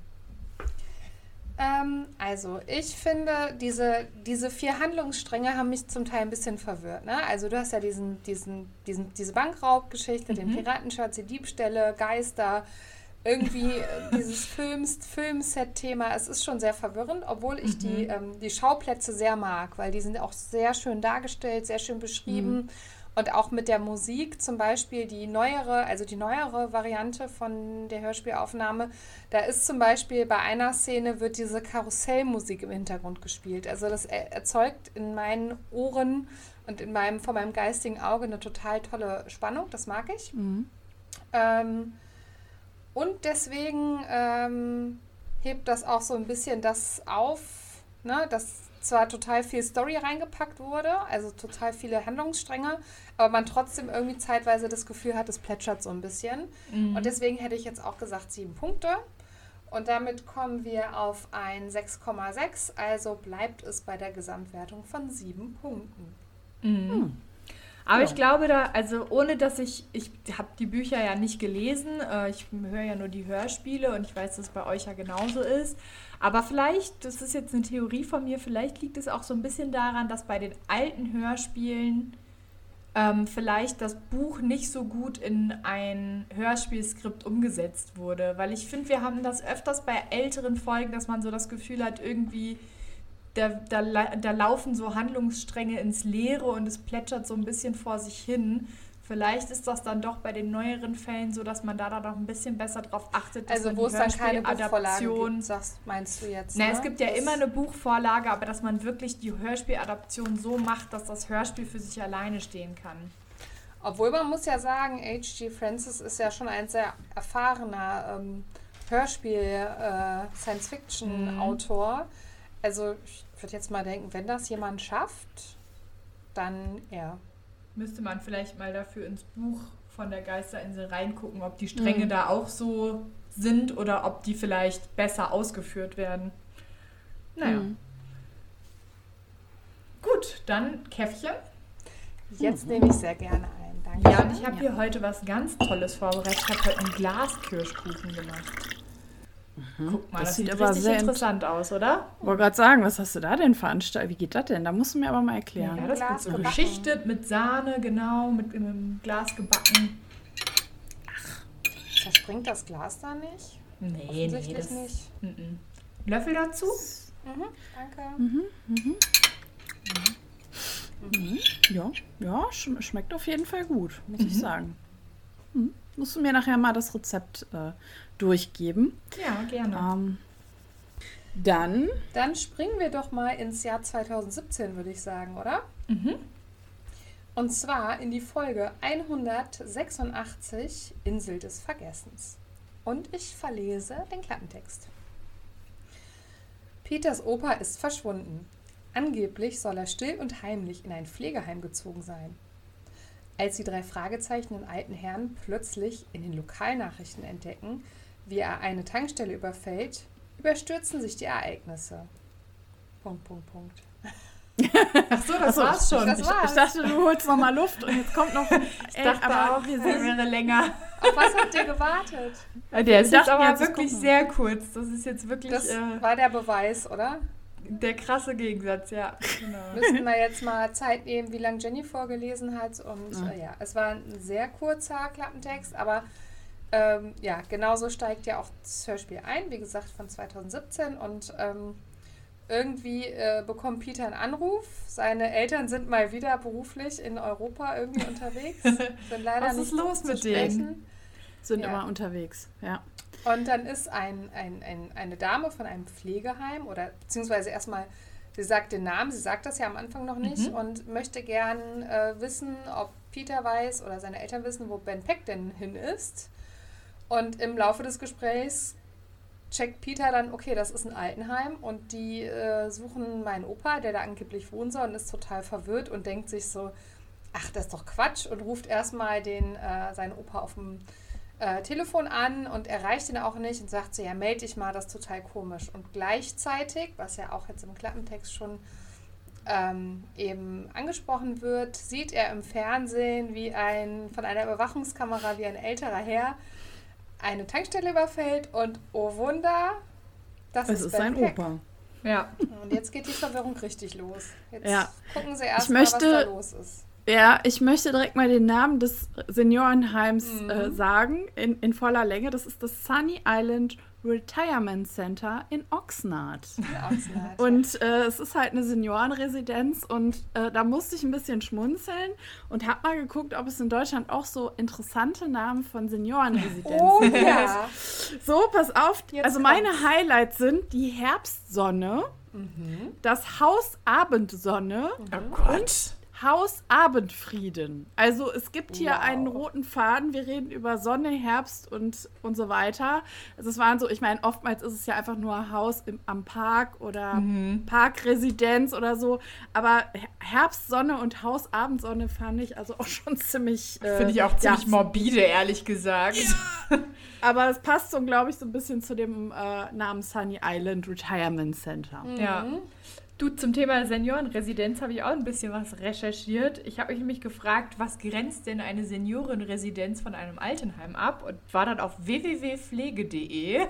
Ähm, also, ich finde, diese, diese vier Handlungsstränge haben mich zum Teil ein bisschen verwirrt. Ne? Also, du hast ja diesen, diesen, diesen, diese Bankraubgeschichte, mhm. den Piratenschatz, die Diebstähle, Geister, irgendwie äh, dieses Films, Filmset-Thema. Es ist schon sehr verwirrend, obwohl ich mhm. die, ähm, die Schauplätze sehr mag, weil die sind auch sehr schön dargestellt, sehr schön beschrieben. Mhm. Und auch mit der Musik, zum Beispiel die neuere, also die neuere Variante von der Hörspielaufnahme, da ist zum Beispiel bei einer Szene wird diese Karussellmusik im Hintergrund gespielt. Also das erzeugt in meinen Ohren und in meinem, vor meinem geistigen Auge eine total tolle Spannung. Das mag ich. Mhm. Ähm, und deswegen ähm, hebt das auch so ein bisschen das auf, ne, dass zwar total viel Story reingepackt wurde, also total viele Handlungsstränge, aber man trotzdem irgendwie zeitweise das Gefühl hat, es plätschert so ein bisschen. Mhm. Und deswegen hätte ich jetzt auch gesagt sieben Punkte. Und damit kommen wir auf ein 6,6, also bleibt es bei der Gesamtwertung von sieben Punkten. Mhm. Hm. Aber ja. ich glaube da, also ohne dass ich, ich habe die Bücher ja nicht gelesen, äh, ich höre ja nur die Hörspiele und ich weiß, dass es bei euch ja genauso ist. Aber vielleicht, das ist jetzt eine Theorie von mir, vielleicht liegt es auch so ein bisschen daran, dass bei den alten Hörspielen ähm, vielleicht das Buch nicht so gut in ein Hörspielskript umgesetzt wurde. Weil ich finde, wir haben das öfters bei älteren Folgen, dass man so das Gefühl hat, irgendwie, da, da, da laufen so Handlungsstränge ins Leere und es plätschert so ein bisschen vor sich hin. Vielleicht ist das dann doch bei den neueren Fällen so, dass man da dann noch ein bisschen besser drauf achtet. Dass also wo es dann keine Buchvorlage gibt, sagst, meinst du jetzt? Na, ne? es gibt ja das immer eine Buchvorlage, aber dass man wirklich die Hörspieladaption so macht, dass das Hörspiel für sich alleine stehen kann. Obwohl man muss ja sagen, H.G. Francis ist ja schon ein sehr erfahrener ähm, Hörspiel-Science-Fiction-Autor. Äh, mhm. Also ich würde jetzt mal denken, wenn das jemand schafft, dann er müsste man vielleicht mal dafür ins Buch von der Geisterinsel reingucken, ob die Stränge mhm. da auch so sind oder ob die vielleicht besser ausgeführt werden. Naja. Mhm. Gut, dann Käffchen. Jetzt mhm. nehme ich sehr gerne ein. Danke. Ja, und ich habe ja. hier heute was ganz Tolles vorbereitet. Ich habe heute einen Glaskirschkuchen gemacht. Mhm. Guck mal, das, das sieht, sieht aber sehr interessant aus, oder? Ich wollte gerade sagen, was hast du da denn veranstaltet? Wie geht das denn? Da musst du mir aber mal erklären. Ja, das wird so geschichtet mit Sahne, genau, mit einem Glas gebacken. Ach, zerspringt das Glas da nicht? Nee, nee, das nicht. N -n. Löffel dazu? Mhm, danke. Mhm, mhm. Mhm. Ja, ja, schmeckt auf jeden Fall gut, muss ich mhm. sagen. Mhm. Musst du mir nachher mal das Rezept äh, durchgeben. Ja, gerne. Ähm, dann. Dann springen wir doch mal ins Jahr 2017, würde ich sagen, oder? Mhm. Und zwar in die Folge 186 Insel des Vergessens. Und ich verlese den Klappentext. Peters Opa ist verschwunden. Angeblich soll er still und heimlich in ein Pflegeheim gezogen sein. Als die drei Fragezeichen den alten Herrn plötzlich in den Lokalnachrichten entdecken, wie er eine Tankstelle überfällt, überstürzen sich die Ereignisse. Punkt, Punkt, Punkt. Ach so, das Achso, war's schon. Das war's. Ich, ich, dachte, du holst noch mal Luft und jetzt kommt noch. ich dachte aber auch, wir sehen wäre länger. Auf was habt ihr gewartet? Der ist jetzt aber wirklich gucken. sehr kurz. Das ist jetzt wirklich. Das äh, war der Beweis, oder? Der krasse Gegensatz, ja. Genau. Müssten wir jetzt mal Zeit nehmen, wie lange Jenny vorgelesen hat. Und ja. Äh, ja, es war ein sehr kurzer Klappentext, aber ähm, ja, genauso steigt ja auch das Hörspiel ein, wie gesagt, von 2017. Und ähm, irgendwie äh, bekommt Peter einen Anruf. Seine Eltern sind mal wieder beruflich in Europa irgendwie unterwegs. Sind leider Was ist los mit denen? Sind ja. immer unterwegs, ja. Und dann ist ein, ein, ein, eine Dame von einem Pflegeheim oder beziehungsweise erstmal, sie sagt den Namen, sie sagt das ja am Anfang noch nicht mhm. und möchte gern äh, wissen, ob Peter weiß oder seine Eltern wissen, wo Ben Peck denn hin ist. Und im Laufe des Gesprächs checkt Peter dann, okay, das ist ein Altenheim und die äh, suchen meinen Opa, der da angeblich wohnen soll und ist total verwirrt und denkt sich so, ach, das ist doch Quatsch und ruft erstmal den, äh, seinen Opa auf dem äh, Telefon an und erreicht ihn auch nicht und sagt so, ja, melde dich mal, das ist total komisch. Und gleichzeitig, was ja auch jetzt im Klappentext schon ähm, eben angesprochen wird, sieht er im Fernsehen, wie ein von einer Überwachungskamera wie ein älterer Herr eine Tankstelle überfällt und oh Wunder, das Es ist, ist sein Peck. Opa. Ja. Und jetzt geht die Verwirrung richtig los. Jetzt Ja. gucken sie erst Ich mal, was möchte- da los ist. Ja, ich möchte direkt mal den Namen des Seniorenheims Mhm. äh, sagen, in, in voller Länge. Das ist das Sunny Island Retirement Center in Oxnard. Ja, Oxnard. Und äh, es ist halt eine Seniorenresidenz und äh, da musste ich ein bisschen schmunzeln und habe mal geguckt, ob es in Deutschland auch so interessante Namen von Seniorenresidenzen oh gibt. ja. So, pass auf. Jetzt also meine kommt's. Highlights sind die Herbstsonne, Mhm. das Haus Abendsonne, Oh Gott. Haus Abendfrieden. Also es gibt hier Wow. einen roten Faden. Wir reden über Sonne, Herbst und, und so weiter. Also es waren so, ich meine, oftmals ist es ja einfach nur Haus im, am Park oder Parkresidenz oder so. Aber Her- Herbstsonne und Haus Abendsonne fand ich also auch schon ziemlich. äh, Finde ich auch ziemlich ja, morbide, ehrlich gesagt. Aber es passt so, glaube ich, so ein bisschen zu dem äh, Namen Sunny Island Retirement Center. Ja. Du, zum Thema Seniorenresidenz habe ich auch ein bisschen was recherchiert. Ich habe mich nämlich gefragt, was grenzt denn eine Seniorenresidenz von einem Altenheim ab? Und war dann auf www.pflege.de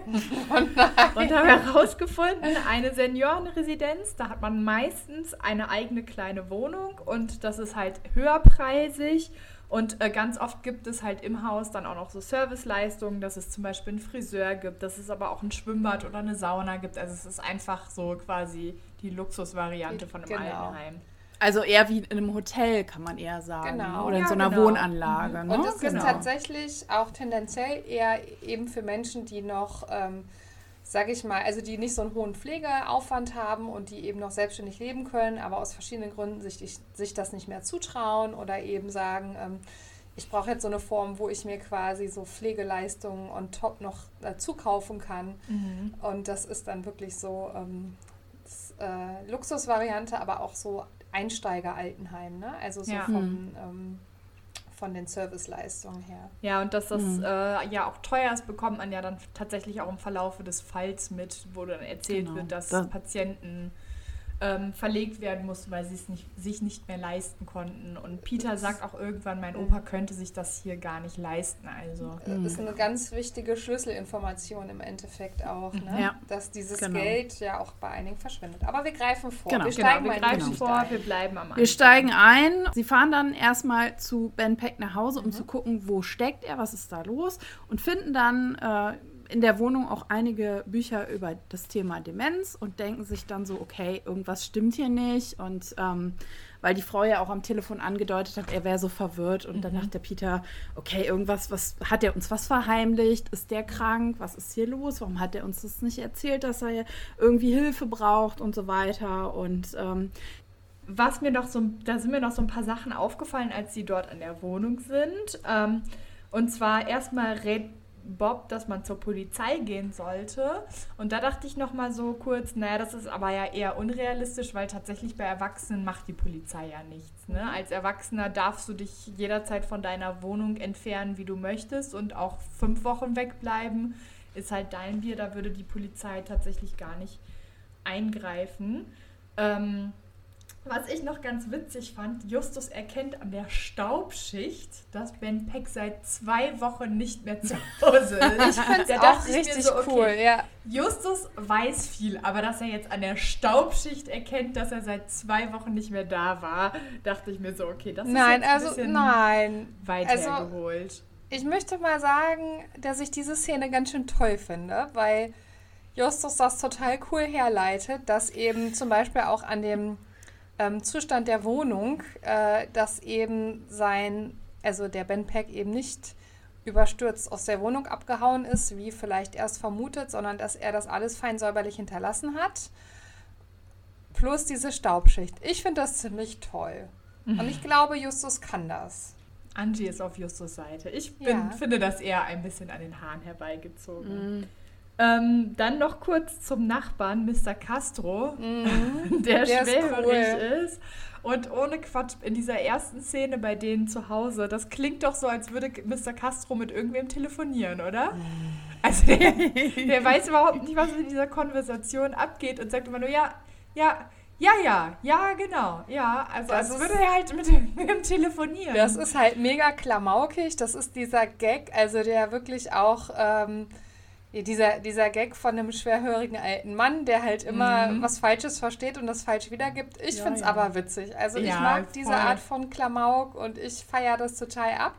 und habe herausgefunden, eine Seniorenresidenz, da hat man meistens eine eigene kleine Wohnung und das ist halt höherpreisig. Und äh, ganz oft gibt es halt im Haus dann auch noch so Serviceleistungen, dass es zum Beispiel einen Friseur gibt, dass es aber auch ein Schwimmbad oder eine Sauna gibt. Also es ist einfach so quasi die Luxusvariante von einem Genau. Altenheim. Also eher wie in einem Hotel, kann man eher sagen. Genau. Oder in Ja, so einer genau. Wohnanlage. Ne? Und es genau. ist tatsächlich auch tendenziell eher eben für Menschen, die noch, ähm, sage ich mal, also die nicht so einen hohen Pflegeaufwand haben und die eben noch selbstständig leben können, aber aus verschiedenen Gründen sich, sich das nicht mehr zutrauen oder eben sagen, ähm, ich brauche jetzt so eine Form, wo ich mir quasi so Pflegeleistungen on top noch dazu kaufen kann. Und das ist dann wirklich so ähm, das, äh, Luxusvariante, aber auch so Einsteiger-Altenheim, ne? Also so Ja. von, ähm, von den Serviceleistungen her. Ja, und dass das Mhm. äh, ja auch teuer ist, bekommt man ja dann tatsächlich auch im Verlaufe des Falls mit, wo dann erzählt Genau. wird, dass Da- Patienten ähm, verlegt werden mussten, weil sie es nicht, sich nicht mehr leisten konnten. Und Peter sagt auch irgendwann, mein Opa könnte sich das hier gar nicht leisten. Also Das ist eine ganz wichtige Schlüsselinformation im Endeffekt auch, ne? Ja. dass dieses Genau. Geld ja auch bei einigen verschwindet. Aber wir greifen vor. Genau. Wir genau, steigen wir mal in die greifen vor, ein. wir bleiben am Anfang. Wir steigen ein. Sie fahren dann erstmal zu Ben Peck nach Hause, Mhm. um zu gucken, wo steckt er, was ist da los und finden dann äh, in der Wohnung auch einige Bücher über das Thema Demenz und denken sich dann so, okay, irgendwas stimmt hier nicht und ähm, weil die Frau ja auch am Telefon angedeutet hat, er wäre so verwirrt und dann dachte der Peter, okay, irgendwas, was hat er uns was verheimlicht? Ist der krank? Was ist hier los? Warum hat er uns das nicht erzählt, dass er irgendwie Hilfe braucht und so weiter und ähm, Was mir noch so, da sind mir noch so ein paar Sachen aufgefallen, als sie dort in der Wohnung sind. Ähm, und zwar erstmal rät Bob, dass man zur Polizei gehen sollte. Und da dachte ich noch mal so kurz, naja, das ist aber ja eher unrealistisch, weil tatsächlich bei Erwachsenen macht die Polizei ja nichts. Ne? Als Erwachsener darfst du dich jederzeit von deiner Wohnung entfernen, wie du möchtest und auch fünf Wochen wegbleiben. Ist halt dein Bier, da würde die Polizei tatsächlich gar nicht eingreifen. Ähm, was ich noch ganz witzig fand, Justus erkennt an der Staubschicht, dass Ben Peck seit zwei Wochen nicht mehr zu Hause ist. Ich finde es Da auch richtig so, okay, cool, ja. Justus weiß viel, aber dass er jetzt an der Staubschicht erkennt, dass er seit zwei Wochen nicht mehr da war, dachte ich mir so, okay, das Nein, ist jetzt ein also bisschen nein. Also- hergeholt. Ich möchte mal sagen, dass ich diese Szene ganz schön toll finde, weil Justus das total cool herleitet, dass eben zum Beispiel auch an dem ähm, Zustand der Wohnung, äh, dass eben sein, also der Ben Peck eben nicht überstürzt aus der Wohnung abgehauen ist, wie vielleicht erst vermutet, sondern dass er das alles fein säuberlich hinterlassen hat. Plus diese Staubschicht. Ich finde das ziemlich toll. Und ich glaube, Justus kann das. Angie ist auf Justus Seite. Ich bin, Ja. finde das eher ein bisschen an den Haaren herbeigezogen. Ähm, dann noch kurz zum Nachbarn, Mr. Castro, Mhm. der, Der ist schwerhörig cool. ist. Und ohne Quatsch, in dieser ersten Szene bei denen zu Hause, das klingt doch so, als würde Mr. Castro mit irgendwem telefonieren, oder? Also der, der weiß überhaupt nicht, was in dieser Konversation abgeht und sagt immer nur, ja, ja, ja, ja, ja, genau, ja. Also Das als ist- würde er halt mit irgendwem telefonieren. Das ist halt mega klamaukig. Das ist dieser Gag, also der wirklich auch ähm, dieser, dieser Gag von einem schwerhörigen alten Mann, der halt immer Mhm. was Falsches versteht und das falsch wiedergibt. Ich Ja, finde es ja. aber witzig. Also ich Ja, mag diese voll. Art von Klamauk und ich feiere das total ab.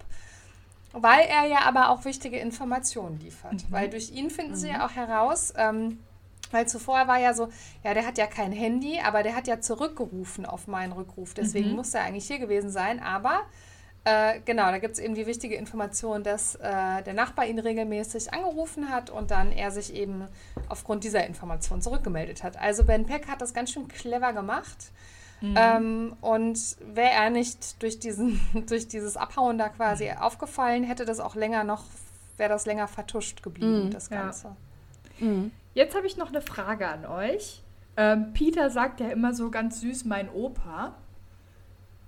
Weil er ja aber auch wichtige Informationen liefert. Mhm. Weil durch ihn finden sie ja auch heraus, ähm, weil zuvor war ja so, ja, der hat ja kein Handy, aber der hat ja zurückgerufen auf meinen Rückruf. Deswegen Mhm. muss er eigentlich hier gewesen sein. Aber äh, genau, da gibt es eben die wichtige Information, dass äh, der Nachbar ihn regelmäßig angerufen hat und dann er sich eben aufgrund dieser Information zurückgemeldet hat. Also Ben Peck hat das ganz schön clever gemacht. Ähm, und wäre er nicht durch, diesen, durch dieses Abhauen da quasi aufgefallen, hätte das auch länger noch, wäre das länger vertuscht geblieben, Mhm. das Ja. Ganze. Mhm. Jetzt habe ich noch eine Frage an euch. Ähm, Peter sagt ja immer so ganz süß, mein Opa.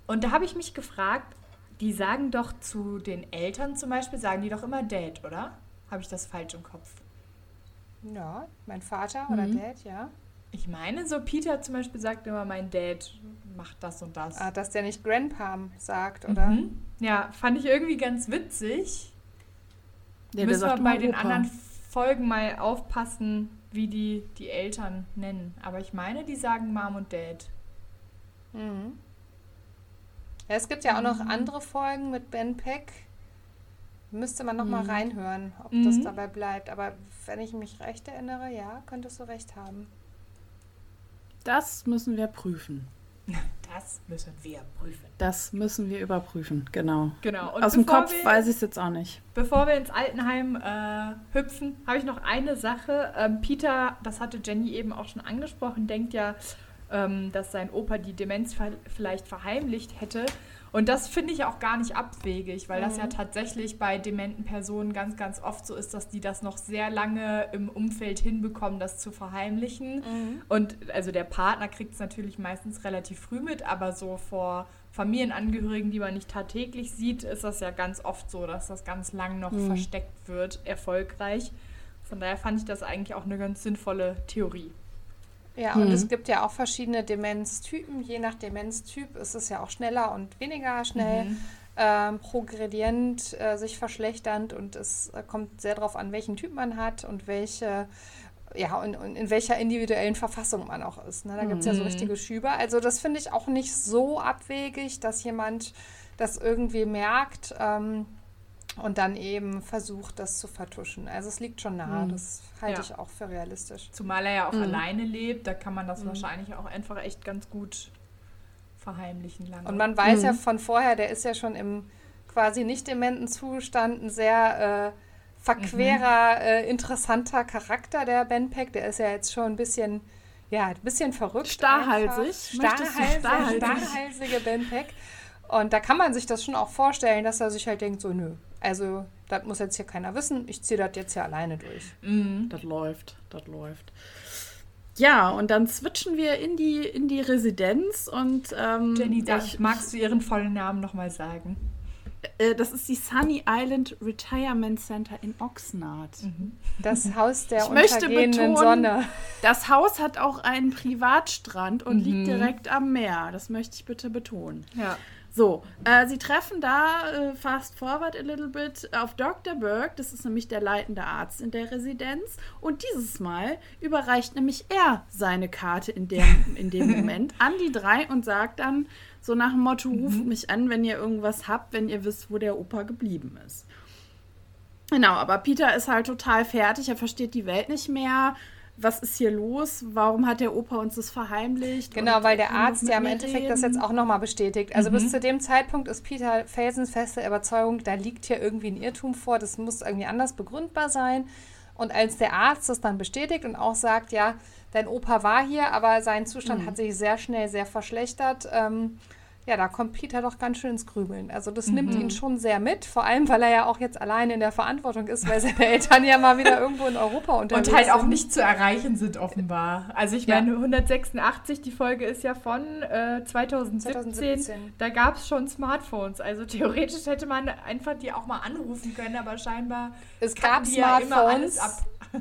Und da habe ich mich gefragt, die sagen doch zu den Eltern zum Beispiel, sagen die doch immer Dad, oder? Habe ich das falsch im Kopf? Ja, mein Vater oder Mhm. Dad, ja. Ich meine, so Peter zum Beispiel sagt immer, mein Dad macht das und das. Ah, dass der nicht Grandpam sagt, oder? Mhm. Ja, fand ich irgendwie ganz witzig. Ja, Müssen wir bei den Opa. anderen Folgen mal aufpassen, wie die die Eltern nennen. Aber ich meine, die sagen Mom und Dad. Mhm. Ja, es gibt ja auch noch andere Folgen mit Ben Peck. Müsste man noch mal reinhören, ob das Mhm. dabei bleibt. Aber wenn ich mich recht erinnere, ja, könntest du recht haben. Das müssen wir prüfen. Das müssen wir prüfen. Das müssen wir überprüfen, genau. Genau. Und Aus dem Kopf wir, weiß ich es jetzt auch nicht. Bevor wir ins Altenheim äh, hüpfen, habe ich noch eine Sache. Ähm, Peter, das hatte Jenny eben auch schon angesprochen, denkt ja, ähm, dass sein Opa die Demenz ver vielleicht verheimlicht hätte. Und das finde ich auch gar nicht abwegig, weil das ja tatsächlich bei dementen Personen ganz, ganz oft so ist, dass die das noch sehr lange im Umfeld hinbekommen, das zu verheimlichen. Und also der Partner kriegt es natürlich meistens relativ früh mit, aber so vor Familienangehörigen, die man nicht tagtäglich sieht, ist das ja ganz oft so, dass das ganz lang noch versteckt wird, erfolgreich. Von daher fand ich das eigentlich auch eine ganz sinnvolle Theorie. Ja, und es gibt ja auch verschiedene Demenztypen. Je nach Demenztyp ist es ja auch schneller und weniger schnell ähm, progredient, äh, sich verschlechternd und es äh, kommt sehr darauf an, welchen Typ man hat und welche, ja, und, und in welcher individuellen Verfassung man auch ist. Ne? Da gibt es ja so richtige Schübe. Also das finde ich auch nicht so abwegig, dass jemand das irgendwie merkt. Ähm, und dann eben versucht, das zu vertuschen. Also es liegt schon nahe, das halte Ja. ich auch für realistisch. Zumal er ja auch alleine lebt, da kann man das wahrscheinlich auch einfach echt ganz gut verheimlichen lange. Und man weiß ja von vorher, der ist ja schon im quasi nicht dementen Zustand ein sehr äh, verquerer, äh, interessanter Charakter, der Ben Peck. Der ist ja jetzt schon ein bisschen, ja, ein bisschen verrückt. Starrhalsig? Starrhalsig, starrhalsig? starrhalsige Ben Peck. Und da kann man sich das schon auch vorstellen, dass er sich halt denkt, so nö, also das muss jetzt hier keiner wissen, ich ziehe das jetzt hier alleine durch. Mhm. Das läuft, das läuft. Ja, und dann switchen wir in die, in die Residenz und ähm, Jenny, darf, magst du ihren vollen Namen nochmal sagen? äh, das ist die Sunny Island Retirement Center in Oxnard. Das Haus der Ich möchte untergehenden betonen, Sonne. Das Haus hat auch einen Privatstrand und Mhm. liegt direkt am Meer. Das möchte ich bitte betonen. Ja. So, äh, sie treffen da, äh, fast forward a little bit, auf Dr. Burke, das ist nämlich der leitende Arzt in der Residenz. Und dieses Mal überreicht nämlich er seine Karte in dem, in dem Moment an die drei und sagt dann so nach dem Motto, ruft mich an, wenn ihr irgendwas habt, wenn ihr wisst, wo der Opa geblieben ist. Genau, aber Peter ist halt total fertig, er versteht die Welt nicht mehr. Was ist hier los? Warum hat der Opa uns das verheimlicht? Genau, weil der Arzt ja im Endeffekt das reden? jetzt auch nochmal bestätigt. Also bis zu dem Zeitpunkt ist Peter felsenfeste Überzeugung, da liegt hier irgendwie ein Irrtum vor, das muss irgendwie anders begründbar sein. Und als der Arzt das dann bestätigt und auch sagt, ja, dein Opa war hier, aber sein Zustand hat sich sehr schnell sehr verschlechtert, ähm, ja, da kommt Peter doch ganz schön ins Grübeln. Also das mhm. nimmt ihn schon sehr mit, vor allem, weil er ja auch jetzt allein in der Verantwortung ist, weil seine Eltern ja mal wieder irgendwo in Europa unterwegs sind. Und halt auch nicht zu erreichen sind offenbar. Also ich meine, 186, die Folge ist ja von äh, 2017. 2017. Da gab es schon Smartphones. Also theoretisch hätte man einfach die auch mal anrufen können, aber scheinbar es gab Smartphones. Ja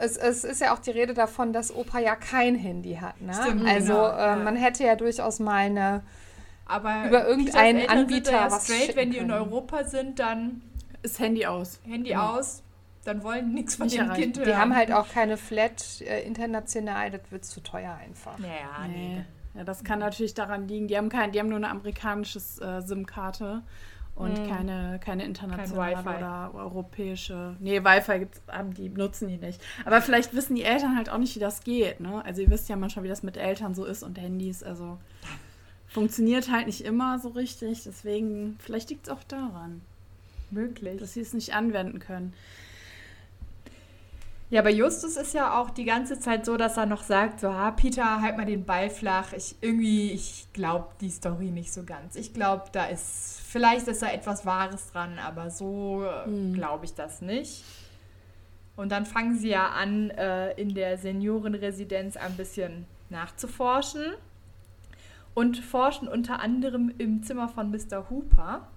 es, es, ist ja auch die Rede davon, dass Opa ja kein Handy hat. Ne? Stimmt, also genau, äh, man hätte ja durchaus mal eine aber über irgendeinen Anbieter ja was straight, wenn die in Europa sind, dann ist Handy aus. Handy ja. aus. Dann wollen die nichts von Nicht dem Kind hören. Die haben halt auch keine Flat äh, international, das wird zu teuer einfach. Naja, nee. nee. Ja, das kann natürlich daran liegen. Die haben kein, die haben nur eine amerikanische äh, SIM-Karte und hm. keine, keine internationale Kein oder europäische. Nee, Wi-Fi gibt's, haben die, nutzen die nicht. Aber vielleicht wissen die Eltern halt auch nicht, wie das geht. Ne? Also ihr wisst ja manchmal, wie das mit Eltern so ist und Handys. Also funktioniert halt nicht immer so richtig. Deswegen, vielleicht liegt es auch daran. Möglich. Dass sie es nicht anwenden können. Ja, bei Justus ist ja auch die ganze Zeit so, dass er noch sagt, so, ah, Peter, halt mal den Ball flach. Ich irgendwie, ich glaube die Story nicht so ganz. Ich glaube, da ist, vielleicht ist da etwas Wahres dran, aber so mhm. glaube ich das nicht. Und dann fangen sie ja an, äh, in der Seniorenresidenz ein bisschen nachzuforschen und forschen unter anderem im Zimmer von Mr. Hooper,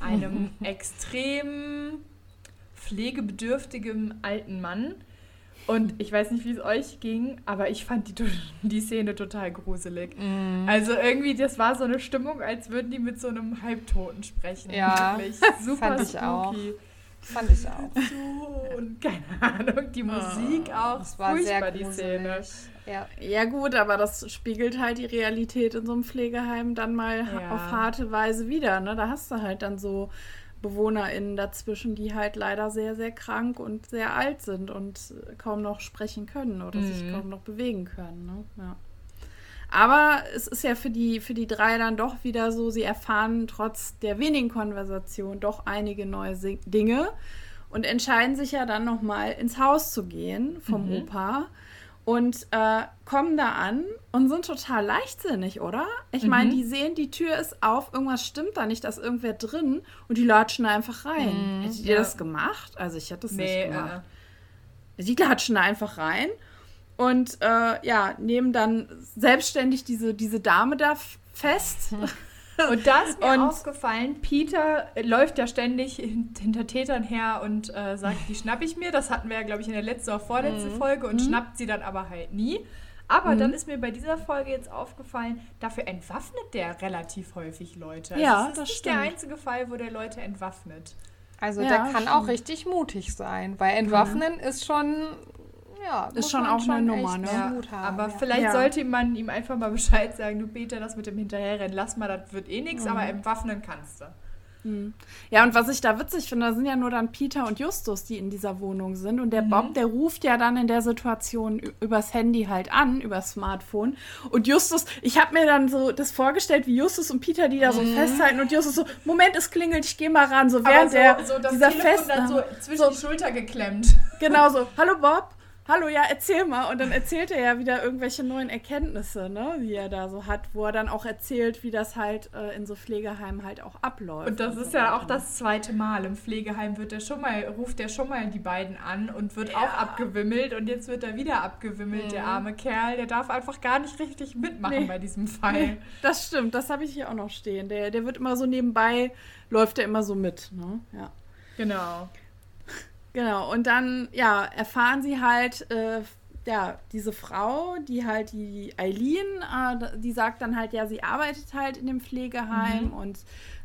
einem extrem pflegebedürftigen alten Mann. Und ich weiß nicht, wie es euch ging, aber ich fand die, die Szene total gruselig. Mm. Also irgendwie, das war so eine Stimmung, als würden die mit so einem Halbtoten sprechen. Ja, Wirklich. super fand ich spooky. auch. Fand ich auch. So, und keine Ahnung, die Musik oh, auch. Das war furchtbar, sehr die Szene. Ja. ja, gut, aber das spiegelt halt die Realität in so einem Pflegeheim dann mal ja. auf harte Weise wieder. Ne? Da hast du halt dann so BewohnerInnen dazwischen, die halt leider sehr, sehr krank und sehr alt sind und kaum noch sprechen können oder mhm. sich kaum noch bewegen können. Ne? Ja. Aber es ist ja für die, für die drei dann doch wieder so, sie erfahren trotz der wenigen Konversation doch einige neue Dinge und entscheiden sich ja dann nochmal ins Haus zu gehen vom mhm. Opa und äh, kommen da an und sind total leichtsinnig, oder? Ich mhm. meine, die sehen, die Tür ist auf, irgendwas stimmt da nicht, da ist irgendwer drin und die latschen da einfach rein. Mhm, Hättet ihr ja. das gemacht? Also ich hätte das nee, nicht gemacht. Äh. Die latschen da einfach rein und äh, ja, nehmen dann selbstständig diese, diese Dame da fest. Und da ist mir und aufgefallen, Peter läuft ja ständig hinter Tätern her und äh, sagt, die schnapp ich mir. Das hatten wir ja, glaube ich, in der letzten oder vorletzten mhm. Folge und mhm. schnappt sie dann aber halt nie. Aber mhm. dann ist mir bei dieser Folge jetzt aufgefallen, dafür entwaffnet der relativ häufig Leute. Also ja, das ist das nicht stimmt. der einzige Fall, wo der Leute entwaffnet. Also ja, der kann stimmt. auch richtig mutig sein, weil entwaffnen mhm. ist schon ja, ist schon auch schon eine Nummer, ne? Ja, aber ja. vielleicht ja. sollte man ihm einfach mal Bescheid sagen, du Peter, das mit dem Hinterherrennen, lass mal, das wird eh nichts, mhm. aber entwaffnen kannst du. Mhm. Ja, und was ich da witzig finde, da sind ja nur dann Peter und Justus, die in dieser Wohnung sind. Und der mhm. Bob, der ruft ja dann in der Situation übers Handy halt an, übers Smartphone. Und Justus, ich habe mir dann so das vorgestellt, wie Justus und Peter die da so mhm. festhalten und Justus so, Moment, es klingelt, ich gehe mal ran. So während so, der so dieser Fest dann so zwischen so, die Schulter geklemmt. Genau so, hallo Bob hallo, ja, erzähl mal. Und dann erzählt er ja wieder irgendwelche neuen Erkenntnisse, ne, die er da so hat, wo er dann auch erzählt, wie das halt äh, in so Pflegeheimen halt auch abläuft. Und das und ist so ja auch das zweite Mal. Im Pflegeheim wird er schon mal, ruft er schon mal die beiden an und wird ja. auch abgewimmelt und jetzt wird er wieder abgewimmelt, mhm. der arme Kerl. Der darf einfach gar nicht richtig mitmachen nee. bei diesem Fall. Nee, das stimmt, das habe ich hier auch noch stehen. Der, der wird immer so nebenbei, läuft er immer so mit, ne? Ja. Genau. Genau, und dann, ja, erfahren sie halt, äh, ja, diese Frau, die halt die Eileen, äh, die sagt dann halt, ja, sie arbeitet halt in dem Pflegeheim mhm. und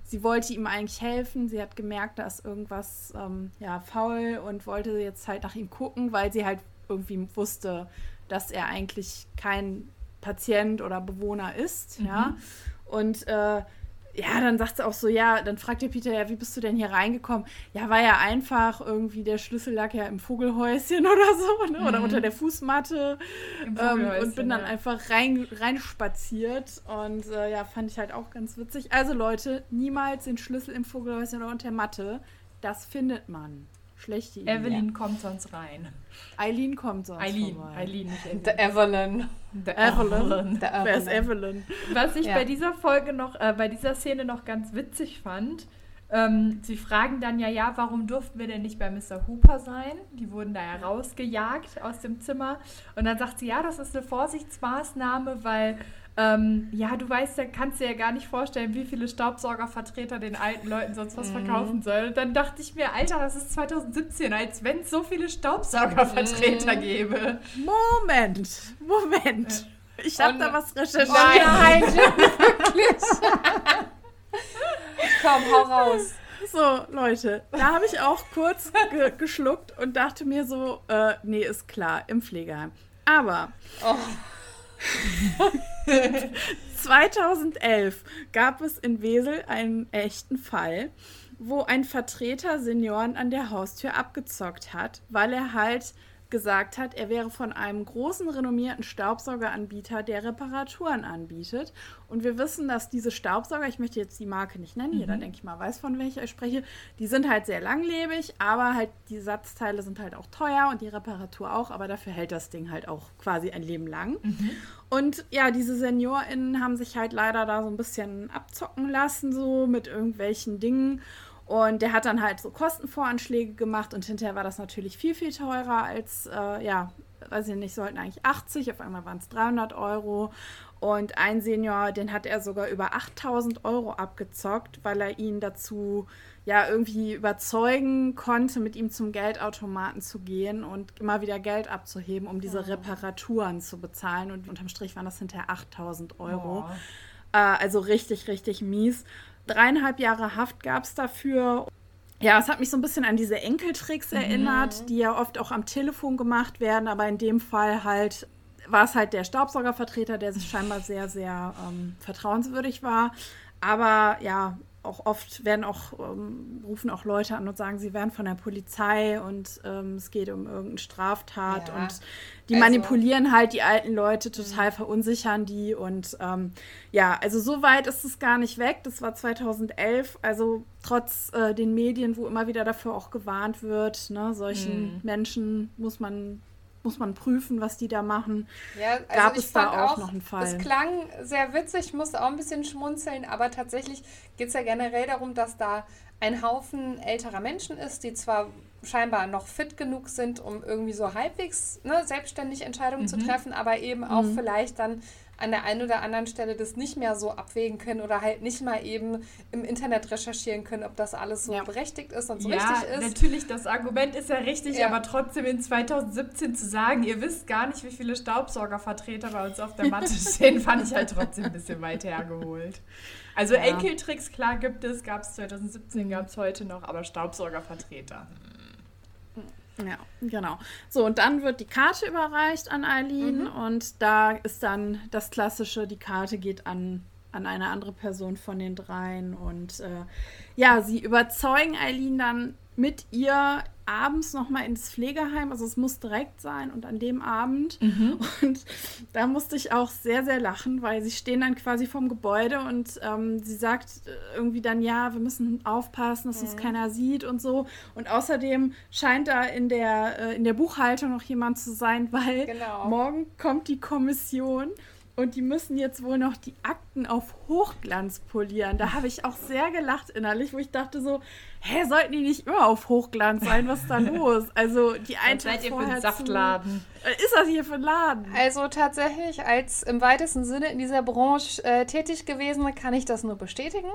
sie wollte ihm eigentlich helfen. Sie hat gemerkt, da ist irgendwas, ähm, ja, faul und wollte jetzt halt nach ihm gucken, weil sie halt irgendwie wusste, dass er eigentlich kein Patient oder Bewohner ist, mhm. ja. Und äh, ja, dann sagt sie auch so, ja, dann fragt der Peter, ja, wie bist du denn hier reingekommen? Ja, war ja einfach irgendwie, der Schlüssel lag ja im Vogelhäuschen oder so, ne? oder mhm. unter der Fußmatte ähm, und bin dann ja. einfach rein, reinspaziert und äh, ja, fand ich halt auch ganz witzig. Also Leute, niemals den Schlüssel im Vogelhäuschen oder unter der Matte, das findet man. Schlechte Idee. Evelyn kommt sonst rein. Eileen kommt sonst Eileen, vorbei. Eileen, nicht Evelyn. Der Evelyn. Der Evelyn. Wer ist Evelyn. Evelyn? Was ich Ja. bei dieser Folge noch, äh, bei dieser Szene noch ganz witzig fand, ähm, sie fragen dann ja, ja, warum durften wir denn nicht bei Mr. Hooper sein? Die wurden da ja rausgejagt aus dem Zimmer. Und dann sagt sie, ja, das ist eine Vorsichtsmaßnahme, weil, ähm, ja, du weißt ja, kannst dir ja gar nicht vorstellen, wie viele Staubsaugervertreter den alten Leuten sonst was verkaufen sollen. Und dann dachte ich mir, Alter, das ist 2017, als wenn es so viele Staubsaugervertreter gäbe. Moment, Moment. Ich habe da was recherchiert. Nein, wirklich. Komm, hau raus. So, Leute, da habe ich auch kurz ge geschluckt und dachte mir so, äh, nee, ist klar, im Pflegeheim. Aber Oh. 2011 gab es in Wesel einen echten Fall, wo ein Vertreter Senioren an der Haustür abgezockt hat, weil er halt gesagt hat, er wäre von einem großen renommierten Staubsaugeranbieter, der Reparaturen anbietet. Und wir wissen, dass diese Staubsauger, ich möchte jetzt die Marke nicht nennen, jeder denke ich mal weiß, von welcher ich spreche, die sind halt sehr langlebig, aber halt die Satzteile sind halt auch teuer und die Reparatur auch, aber dafür hält das Ding halt auch quasi ein Leben lang. Und ja, diese SeniorInnen haben sich halt leider da so ein bisschen abzocken lassen, so mit irgendwelchen Dingen. Und der hat dann halt so Kostenvoranschläge gemacht und hinterher war das natürlich viel, viel teurer als, äh, ja, weiß ich nicht, sollten eigentlich 80, auf einmal waren es 300 Euro. Und ein Senior, den hat er sogar über 8000 Euro abgezockt, weil er ihn dazu ja irgendwie überzeugen konnte, mit ihm zum Geldautomaten zu gehen und immer wieder Geld abzuheben, um diese Reparaturen zu bezahlen. Und unterm Strich waren das hinterher 8000 Euro. Äh, also richtig, richtig mies. Dreieinhalb Jahre Haft gab es dafür. Ja, es hat mich so ein bisschen an diese Enkeltricks erinnert, die ja oft auch am Telefon gemacht werden, aber in dem Fall halt war es halt der Staubsaugervertreter, der sich scheinbar sehr, sehr ähm, vertrauenswürdig war. Aber ja, auch oft werden auch, ähm, rufen auch Leute an und sagen, sie wären von der Polizei und ähm, es geht um irgendeine Straftat Ja, und die also- manipulieren halt die alten Leute, total verunsichern die und ähm, ja, also so weit ist es gar nicht weg. Das war 2011, also trotz äh, den Medien, wo immer wieder dafür auch gewarnt wird, ne, solchen Menschen muss man muss man prüfen, was die da machen. Ja, also Gab ich es da fand auch noch einen Fall? Es klang sehr witzig, musste auch ein bisschen schmunzeln, aber tatsächlich geht es ja generell darum, dass da ein Haufen älterer Menschen ist, die zwar scheinbar noch fit genug sind, um irgendwie so halbwegs ne, selbstständig Entscheidungen zu treffen, aber eben auch vielleicht dann an der einen oder anderen Stelle das nicht mehr so abwägen können oder halt nicht mal eben im Internet recherchieren können, ob das alles so Ja. berechtigt ist und so ja, richtig ist. natürlich, das Argument ist ja richtig, Ja. aber trotzdem in 2017 zu sagen, ihr wisst gar nicht, wie viele Staubsaugervertreter bei uns auf der Matte stehen, fand ich halt trotzdem ein bisschen weit hergeholt. Also. Enkeltricks, klar gibt es, gab es 2017, gab es heute noch, aber Staubsaugervertreter. Ja, genau. So, und dann wird die Karte überreicht an Eileen und da ist dann das Klassische, die Karte geht an, an eine andere Person von den dreien und äh, ja, sie überzeugen Eileen dann mit ihr abends nochmal ins Pflegeheim, also es muss direkt sein und an dem Abend und da musste ich auch sehr, sehr lachen, weil sie stehen dann quasi vorm Gebäude und ähm, sie sagt äh, irgendwie dann, ja, wir müssen aufpassen, dass uns keiner sieht und so. Und außerdem scheint da in der, äh, in der Buchhaltung noch jemand zu sein, weil Genau. morgen kommt die Kommission und die müssen jetzt wohl noch die Akten auf Hochglanz polieren. Da habe ich auch sehr gelacht innerlich, wo ich dachte so, hä, sollten die nicht immer auf Hochglanz sein? Was ist da los? Also die einen Was seid ihr für ein vorher Saftladen? Zu, äh, ist das hier für ein Laden? Also tatsächlich, als im weitesten Sinne in dieser Branche äh, tätig gewesen, kann ich das nur bestätigen.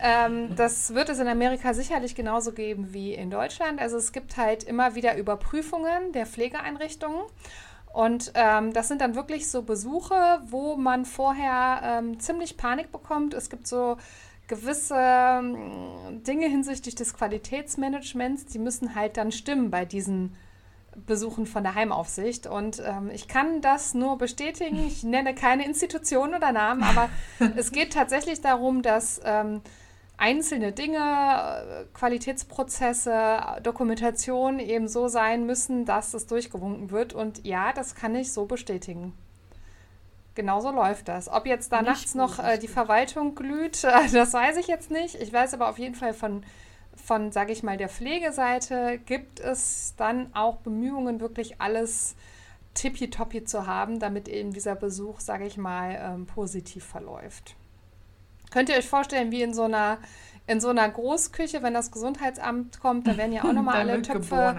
Ähm, das wird es in Amerika sicherlich genauso geben wie in Deutschland. Also es gibt halt immer wieder Überprüfungen der Pflegeeinrichtungen. Und ähm, das sind dann wirklich so Besuche, wo man vorher ähm, ziemlich Panik bekommt. Es gibt so gewisse ähm, Dinge hinsichtlich des Qualitätsmanagements, die müssen halt dann stimmen bei diesen Besuchen von der Heimaufsicht. Und ähm, ich kann das nur bestätigen. Ich nenne keine Institution oder Namen, aber es geht tatsächlich darum, dass ähm, einzelne Dinge, äh, Qualitätsprozesse, Dokumentation eben so sein müssen, dass es durchgewunken wird. Und ja, das kann ich so bestätigen. Genauso läuft das. Ob jetzt da nachts noch äh, die. Verwaltung glüht, äh, das weiß ich jetzt nicht. Ich weiß aber auf jeden Fall von von, sage ich mal, der Pflegeseite gibt es dann auch Bemühungen, wirklich alles tippitoppi zu haben, damit eben dieser Besuch, sage ich mal, ähm, positiv verläuft. Könnt ihr euch vorstellen, wie in so einer in so einer Großküche, wenn das Gesundheitsamt kommt, da werden ja auch nochmal alle Töpfe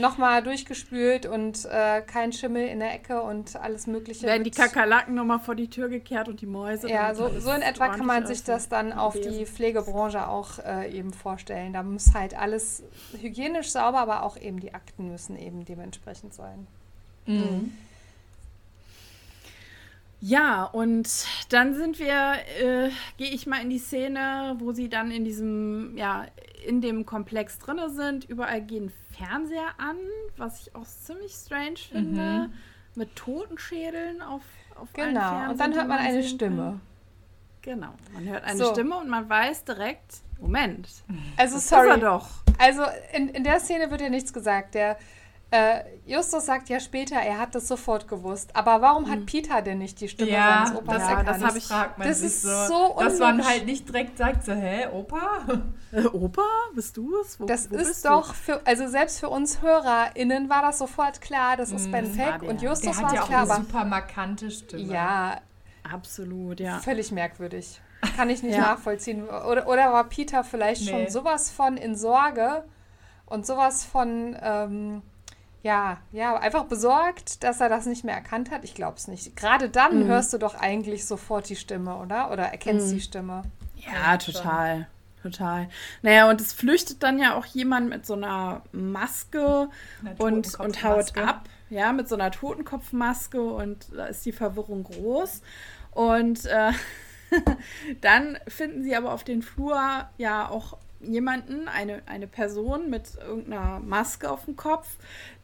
nochmal durchgespült und äh, kein Schimmel in der Ecke und alles Mögliche. Werden die Kakerlaken nochmal vor die Tür gekehrt und die Mäuse. Ja, so, so in etwa kann man sich das dann auf die Pflegebranche auch äh, eben vorstellen. Da muss halt alles hygienisch sauber, aber auch eben die Akten müssen eben dementsprechend sein. Mhm. Ja, und dann sind wir, äh, gehe ich mal in die Szene, wo sie dann in diesem, ja, in dem Komplex drinne sind. Überall gehen Fernseher an, was ich auch ziemlich strange finde, mhm. mit Totenschädeln auf, auf Genau, und dann hört man eine Stimme. Genau, man hört eine so. Stimme und man weiß direkt, Moment. Also, sorry. doch. Also, in, in der Szene wird ja nichts gesagt. Der äh, Justus sagt ja später, er hat das sofort gewusst. Aber warum hm. hat Peter denn nicht die Stimme ja, seines Opas das, erkannt? Das, ich, fragt man das ist so, so Dass man halt nicht direkt sagt so, hä, Opa? Äh, Opa? Bist du es? Wo, das wo ist doch, für, also selbst für uns HörerInnen war das sofort klar, das ist hm, Ben Feck und Justus der war ja klar. Eine super markante Stimme. Ja. Absolut, ja. Völlig merkwürdig. Kann ich nicht ja. nachvollziehen. Oder, oder war Peter vielleicht nee. schon sowas von in Sorge und sowas von... Ähm, ja, ja, einfach besorgt, dass er das nicht mehr erkannt hat. Ich glaube es nicht. Gerade dann mhm. hörst du doch eigentlich sofort die Stimme, oder? Oder erkennst mhm. die Stimme. Ja, total. Total. Naja, und es flüchtet dann ja auch jemand mit so einer Maske und, und haut ab. Ja, mit so einer Totenkopfmaske und da ist die Verwirrung groß. Und äh, dann finden sie aber auf den Flur ja auch jemanden, eine, eine Person mit irgendeiner Maske auf dem Kopf,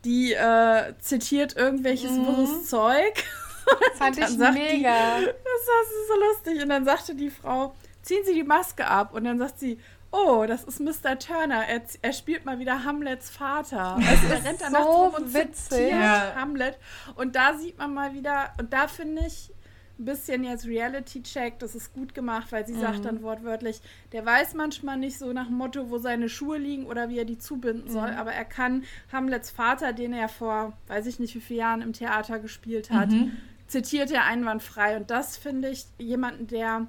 die äh, zitiert irgendwelches mhm. wirres Zeug. Fand ich mega. Die, das war so lustig. Und dann sagte die Frau, ziehen Sie die Maske ab. Und dann sagt sie, oh, das ist Mr. Turner. Er, er spielt mal wieder Hamlets Vater. Also er rennt danach so rum und witzig. Ja. Hamlet. Und da sieht man mal wieder, und da finde ich, ein bisschen jetzt Reality-Check, das ist gut gemacht, weil sie mhm. sagt dann wortwörtlich, der weiß manchmal nicht so nach dem Motto, wo seine Schuhe liegen oder wie er die zubinden soll, mhm. aber er kann Hamlets Vater, den er vor, weiß ich nicht wie viele Jahren im Theater gespielt hat, mhm. zitiert er einwandfrei. Und das finde ich jemanden, der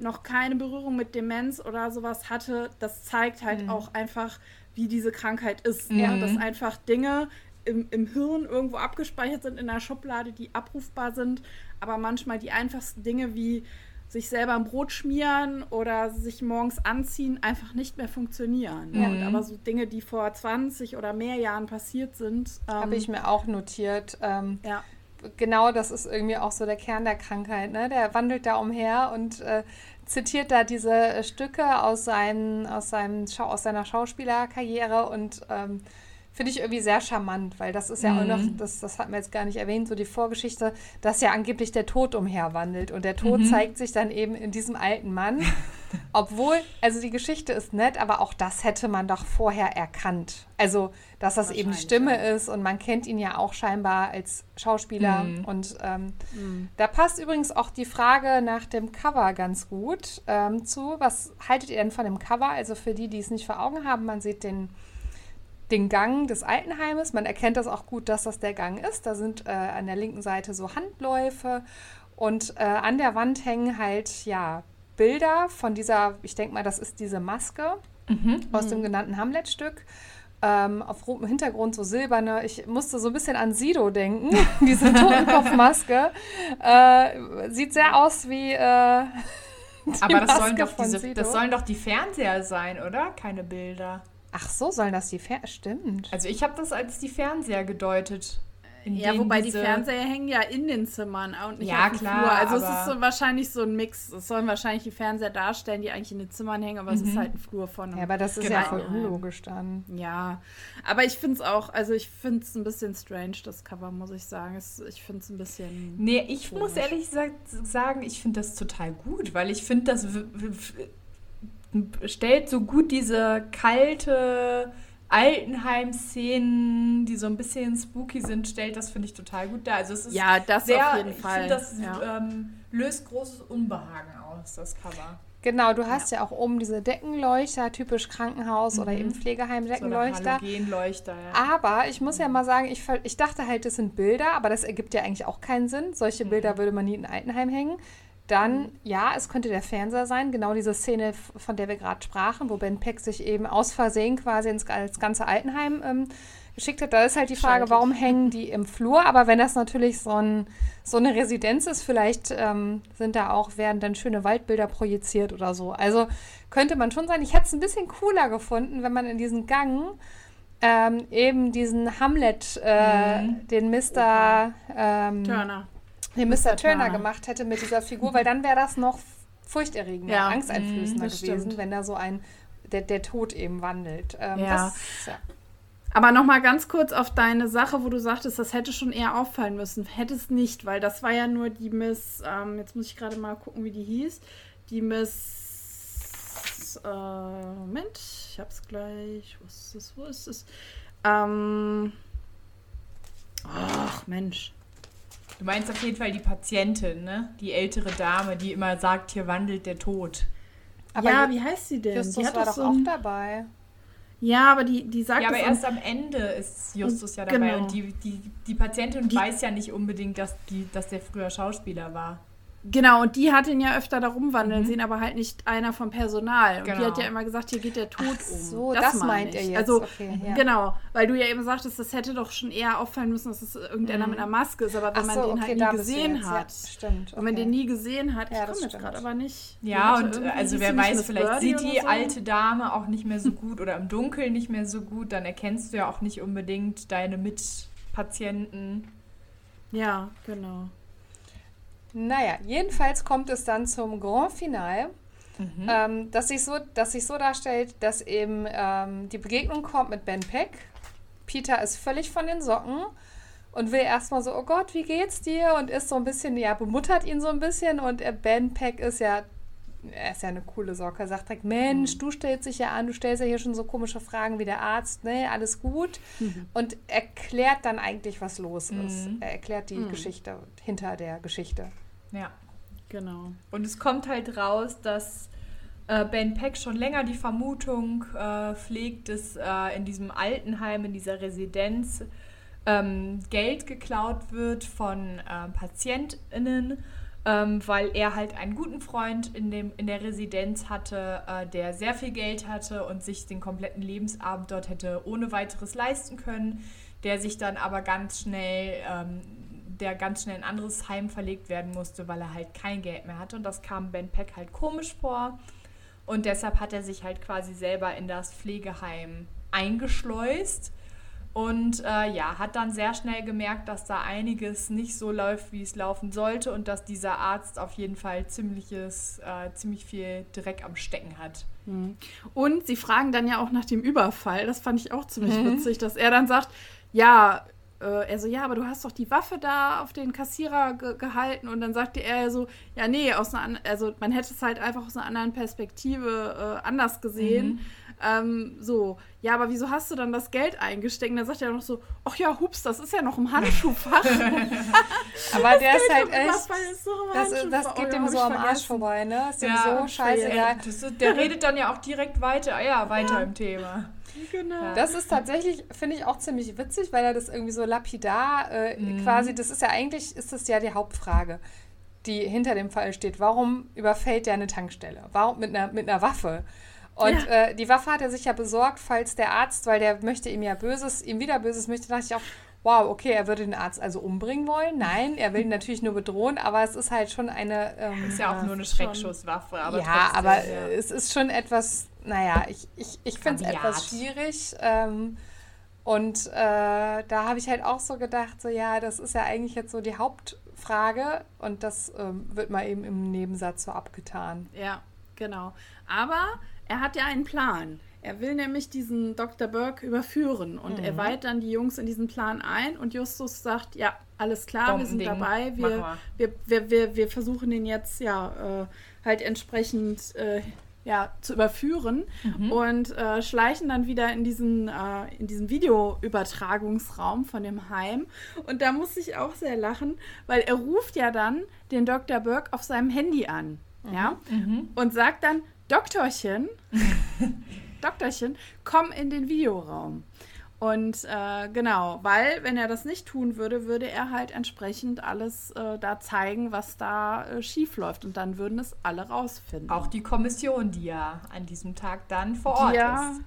noch keine Berührung mit Demenz oder sowas hatte, das zeigt halt mhm. auch einfach, wie diese Krankheit ist. Ja, dass einfach Dinge im, im Hirn irgendwo abgespeichert sind in einer Schublade, die abrufbar sind aber manchmal die einfachsten Dinge wie sich selber ein Brot schmieren oder sich morgens anziehen einfach nicht mehr funktionieren. Ja. Und aber so Dinge, die vor 20 oder mehr Jahren passiert sind. Ähm, Habe ich mir auch notiert. Ähm, ja. Genau, das ist irgendwie auch so der Kern der Krankheit. Ne? Der wandelt da umher und äh, zitiert da diese Stücke aus, seinen, aus, seinem aus seiner Schauspielerkarriere und ähm, finde ich irgendwie sehr charmant, weil das ist ja mhm. auch noch, mhm. das, das hatten wir jetzt gar nicht erwähnt, so die Vorgeschichte, dass ja angeblich der Tod umherwandelt. Und der Tod mhm. zeigt sich dann eben in diesem alten Mann. Obwohl, also die Geschichte ist nett, aber auch das hätte man doch vorher erkannt. Also, dass das eben Stimme ja. ist und man kennt ihn ja auch scheinbar als Schauspieler. Mhm. Und ähm, mhm. da passt übrigens auch die Frage nach dem Cover ganz gut ähm, zu. Was haltet ihr denn von dem Cover? Also für die, die es nicht vor Augen haben, man sieht den den Gang des Altenheimes. Man erkennt das auch gut, dass das der Gang ist. Da sind äh, an der linken Seite so Handläufe und äh, an der Wand hängen halt ja Bilder von dieser, ich denke mal, das ist diese Maske mhm. aus dem genannten Hamlet-Stück. Ähm, auf rotem Hintergrund so silberne. Ich musste so ein bisschen an Sido denken, diese Totenkopfmaske. Äh, sieht sehr aus wie. Äh, Aber das sollen, doch diese, das sollen doch die Fernseher sein, oder? Keine Bilder. Ach so, sollen das die Fernseher? Stimmt. Also ich habe das als die Fernseher gedeutet. Ja, wobei die Fernseher hängen ja in den Zimmern und nicht ja, auf dem klar, Flur. Also es ist so wahrscheinlich so ein Mix. Es sollen wahrscheinlich die Fernseher darstellen, die eigentlich in den Zimmern hängen, aber mhm. es ist mhm. halt ein Flur von Ja, aber das ist genau. ja voll unlogisch dann. Ja, aber ich finde es auch, also ich finde es ein bisschen strange, das Cover, muss ich sagen. Es, ich finde es ein bisschen Nee, ich komisch. muss ehrlich sagen, ich finde das total gut, weil ich finde das stellt so gut diese kalte Altenheim-Szenen, die so ein bisschen spooky sind, stellt das, finde ich, total gut dar. Also es ist ja, das sehr, auf jeden Fall. Ich finde, das ja. ähm, löst großes Unbehagen aus, das Cover. Genau, du hast ja, ja auch oben diese Deckenleuchter, typisch Krankenhaus mhm. oder eben Pflegeheim-Deckenleuchter. So ja. Aber ich muss ja mal sagen, ich, ich dachte halt, das sind Bilder, aber das ergibt ja eigentlich auch keinen Sinn. Solche mhm. Bilder würde man nie in ein Altenheim hängen. Dann, mhm. ja, es könnte der Fernseher sein, genau diese Szene, von der wir gerade sprachen, wo Ben Peck sich eben aus Versehen quasi ins, ins ganze Altenheim ähm, geschickt hat. Da ist halt die Frage, warum hängen die im Flur? Aber wenn das natürlich so, ein, so eine Residenz ist, vielleicht ähm, sind da auch, werden dann schöne Waldbilder projiziert oder so. Also könnte man schon sein. Ich hätte es ein bisschen cooler gefunden, wenn man in diesen Gang ähm, eben diesen Hamlet, äh, mhm. den Mr. Ähm, Turner. Den Mr. Turner gemacht hätte mit dieser Figur, weil dann wäre das noch furchterregender, ja. angsteinflößender mhm, gewesen, stimmt. wenn da so ein der, der Tod eben wandelt. Ähm, ja. Das, ja. Aber nochmal ganz kurz auf deine Sache, wo du sagtest, das hätte schon eher auffallen müssen. Hätte es nicht, weil das war ja nur die Miss, ähm, jetzt muss ich gerade mal gucken, wie die hieß. Die Miss, äh, Moment, ich hab's gleich. Wo ist es, wo ist es? Ähm, ach, Mensch. Du meinst auf jeden Fall die Patientin, ne? Die ältere Dame, die immer sagt, hier wandelt der Tod. Aber ja, wie heißt sie denn? Justus die hat war doch so auch dabei. Ja, aber die, die sagt. Ja, aber erst am Ende ist Justus ja dabei. Genau. Und die, die, die Patientin die, weiß ja nicht unbedingt, dass, die, dass der früher Schauspieler war. Genau, und die hat ihn ja öfter da rumwandeln mhm. sehen, aber halt nicht einer vom Personal. Und genau. die hat ja immer gesagt, hier geht der Tod Ach um. So, das, das meint er jetzt. Also, okay, ja. genau, weil du ja eben sagtest, das hätte doch schon eher auffallen müssen, dass es irgendeiner mhm. mit einer Maske ist. Aber wenn man den okay, halt nie gesehen hat, ja, stimmt, okay. wenn man den nie gesehen hat, ja, ich komme jetzt gerade aber nicht. Ja, und also wer weiß, vielleicht sieht die so? alte Dame auch nicht mehr so gut oder im Dunkeln nicht mehr so gut, dann erkennst du ja auch nicht unbedingt deine Mitpatienten. Ja, genau. Naja, jedenfalls kommt es dann zum Grand Final, mhm. ähm, das, sich so, das sich so darstellt, dass eben ähm, die Begegnung kommt mit Ben Peck. Peter ist völlig von den Socken und will erstmal so, oh Gott, wie geht's dir? Und ist so ein bisschen, ja, bemuttert ihn so ein bisschen. Und Ben Peck ist ja, er ist ja eine coole Socke, er sagt direkt, Mensch, mhm. du stellst dich ja an, du stellst ja hier schon so komische Fragen wie der Arzt, ne, alles gut. Mhm. Und erklärt dann eigentlich, was los ist. Mhm. Er erklärt die mhm. Geschichte hinter der Geschichte. Ja. Genau. Und es kommt halt raus, dass äh, Ben Peck schon länger die Vermutung äh, pflegt, dass äh, in diesem Altenheim, in dieser Residenz, ähm, Geld geklaut wird von äh, PatientInnen, ähm, weil er halt einen guten Freund in, dem, in der Residenz hatte, äh, der sehr viel Geld hatte und sich den kompletten Lebensabend dort hätte ohne weiteres leisten können, der sich dann aber ganz schnell ähm, der ganz schnell in ein anderes Heim verlegt werden musste, weil er halt kein Geld mehr hatte. Und das kam Ben Peck halt komisch vor. Und deshalb hat er sich halt quasi selber in das Pflegeheim eingeschleust. Und äh, ja, hat dann sehr schnell gemerkt, dass da einiges nicht so läuft, wie es laufen sollte und dass dieser Arzt auf jeden Fall ziemliches, äh, ziemlich viel Dreck am Stecken hat. Mhm. Und sie fragen dann ja auch nach dem Überfall. Das fand ich auch ziemlich mhm. witzig, dass er dann sagt, ja, äh, er so, ja, aber du hast doch die Waffe da auf den Kassierer ge gehalten. Und dann sagte er so, ja, nee, aus einer, also man hätte es halt einfach aus einer anderen Perspektive äh, anders gesehen. Mhm. Ähm, so, ja, aber wieso hast du dann das Geld eingesteckt? Und dann sagt er noch so, ach ja, hups, das ist ja noch im Handschuhfach. aber der ist halt echt, ist das, das, geht oh, dem so am Arsch vorbei, ne? Ist dem ja, so scheiße. der redet dann ja auch direkt weiter, ah ja, weiter ja. im Thema. Genau. Das ist tatsächlich, finde ich, auch ziemlich witzig, weil er das irgendwie so lapidar äh, mhm. quasi, das ist ja eigentlich, ist das ja die Hauptfrage, die hinter dem Fall steht. Warum überfällt der eine Tankstelle? Warum mit einer, mit einer Waffe? Und ja. äh, die Waffe hat er sich ja besorgt, falls der Arzt, weil der möchte ihm ja Böses, ihm wieder Böses möchte, dachte ich auch, wow, okay, er würde den Arzt also umbringen wollen. Nein, er will ihn natürlich nur bedrohen, aber es ist halt schon eine. Ähm, ist ja auch nur eine Schreckschusswaffe, aber. Ja, trotzdem, aber ja. es ist schon etwas naja, ich, ich, ich finde es etwas schwierig. Ähm, und äh, da habe ich halt auch so gedacht, so ja, das ist ja eigentlich jetzt so die Hauptfrage und das ähm, wird mal eben im Nebensatz so abgetan. Ja, genau. Aber er hat ja einen Plan. Er will nämlich diesen Dr. Burke überführen und mhm. er weiht dann die Jungs in diesen Plan ein und Justus sagt, ja, alles klar, wir sind dabei, wir, wir, wir, wir, wir versuchen den jetzt ja äh, halt entsprechend äh, ja, zu überführen mhm. und äh, schleichen dann wieder in diesen, äh, in diesen Videoübertragungsraum von dem Heim. Und da muss ich auch sehr lachen, weil er ruft ja dann den Dr. Burke auf seinem Handy an. ja, und sagt dann, Doktorchen, Doktorchen, komm in den Videoraum. Und äh, genau, weil wenn er das nicht tun würde, würde er halt entsprechend alles äh, da zeigen, was da äh, schief läuft. Und dann würden es alle rausfinden. Auch die Kommission, die ja an diesem Tag dann vor Ort ja, ist.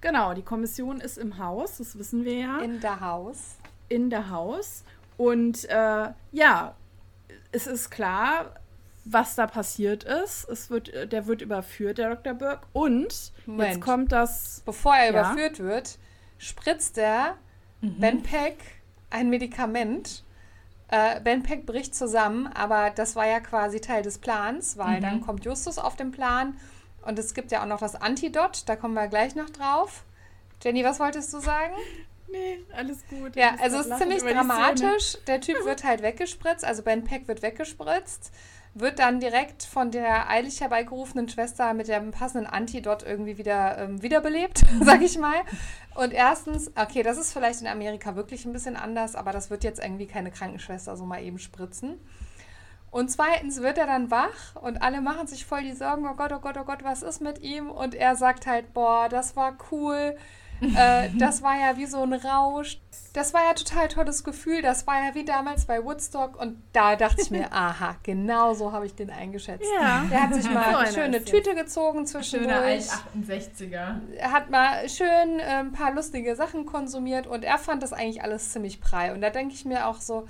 Genau, die Kommission ist im Haus, das wissen wir ja. In der Haus. in der Haus. Und äh, ja, es ist klar, was da passiert ist. Es wird, äh, der wird überführt, der Dr. Burke. Und Moment. jetzt kommt das. Bevor er Ja. überführt wird, spritzt er Ben Peck ein Medikament. Äh, ben Peck bricht zusammen, aber das war ja quasi Teil des Plans, weil dann kommt Justus auf den Plan und es gibt ja auch noch das Antidot, da kommen wir gleich noch drauf. Jenny, was wolltest du sagen? Nee, alles gut. Ja, also es ist ziemlich dramatisch. Der Typ wird halt weggespritzt, also Ben Peck wird weggespritzt, wird dann direkt von der eilig herbeigerufenen Schwester mit dem passenden Antidot irgendwie wieder ähm, wiederbelebt, sag ich mal. Und erstens, okay, das ist vielleicht in Amerika wirklich ein bisschen anders, aber das wird jetzt irgendwie keine Krankenschwester so mal eben spritzen. Und zweitens wird er dann wach und alle machen sich voll die Sorgen, oh Gott, oh Gott, oh Gott, was ist mit ihm? Und er sagt halt, boah, das war cool, äh, das war ja wie so ein Rausch. Das war ja total tolles Gefühl, das war ja wie damals bei Woodstock und da dachte ich mir, aha, genau so habe ich den eingeschätzt. Ja. Der hat sich mal So eine schöne Tüte gezogen zwischendurch Alt-68er. er hat mal schön äh, ein paar lustige Sachen konsumiert und er fand das eigentlich alles ziemlich prall. Und da denke ich mir auch so,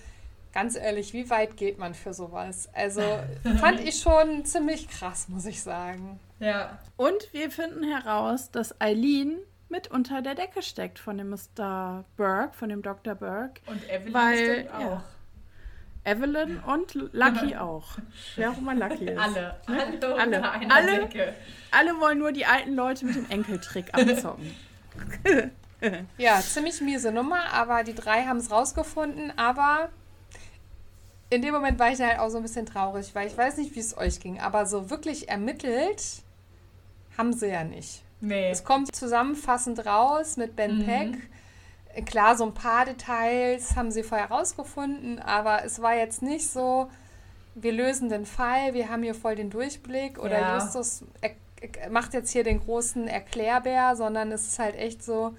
ganz ehrlich, wie weit geht man für sowas? Also fand ich schon ziemlich krass, muss ich sagen. Ja. Und wir finden heraus, dass Eileen mit unter der Decke steckt von dem Mr. Burke, von dem Dr. Burke. Und Evelyn Weil, bestimmt auch. ja. Evelyn und Lucky auch. Wer auch immer Lucky ist. Alle. Alle. Alle. unter einer Alle? Decke. Alle wollen nur die alten Leute mit dem Enkeltrick abzocken. Ja, ziemlich miese Nummer, aber die drei haben es rausgefunden. Aber in dem Moment war ich halt auch so ein bisschen traurig, weil ich weiß nicht, wie es euch ging, aber so wirklich ermittelt haben sie ja nicht. Nee. Es kommt zusammenfassend raus mit Ben Mhm. Peck. Klar, so ein paar Details haben sie vorher rausgefunden, aber es war jetzt nicht so, wir lösen den Fall, wir haben hier voll den Durchblick oder Ja. Justus macht jetzt hier den großen Erklärbär, sondern es ist halt echt so,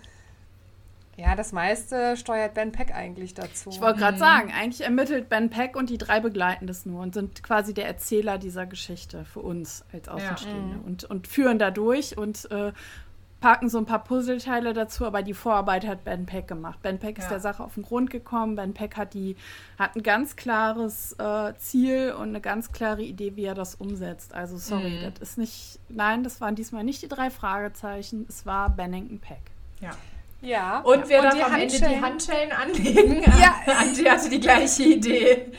ja, das meiste steuert Ben Peck eigentlich dazu. Ich wollte Mhm. gerade sagen, eigentlich ermittelt Ben Peck und die drei begleiten das nur und sind quasi der Erzähler dieser Geschichte für uns als Außenstehende Mhm. und, und führen da durch und äh, packen so ein paar Puzzleteile dazu, aber die Vorarbeit hat Ben Peck gemacht. Ben Peck ist Ja. der Sache auf den Grund gekommen. Ben Peck hat, die, hat ein ganz klares äh, Ziel und eine ganz klare Idee, wie er das umsetzt. Also sorry, Mhm. das ist nicht, nein, das waren diesmal nicht die drei Fragezeichen, es war Bennington Peck. Ja. Ja. Und wer darf die am Ende die Handschellen- anlegen? Ja. Angie hatte die gleiche Idee.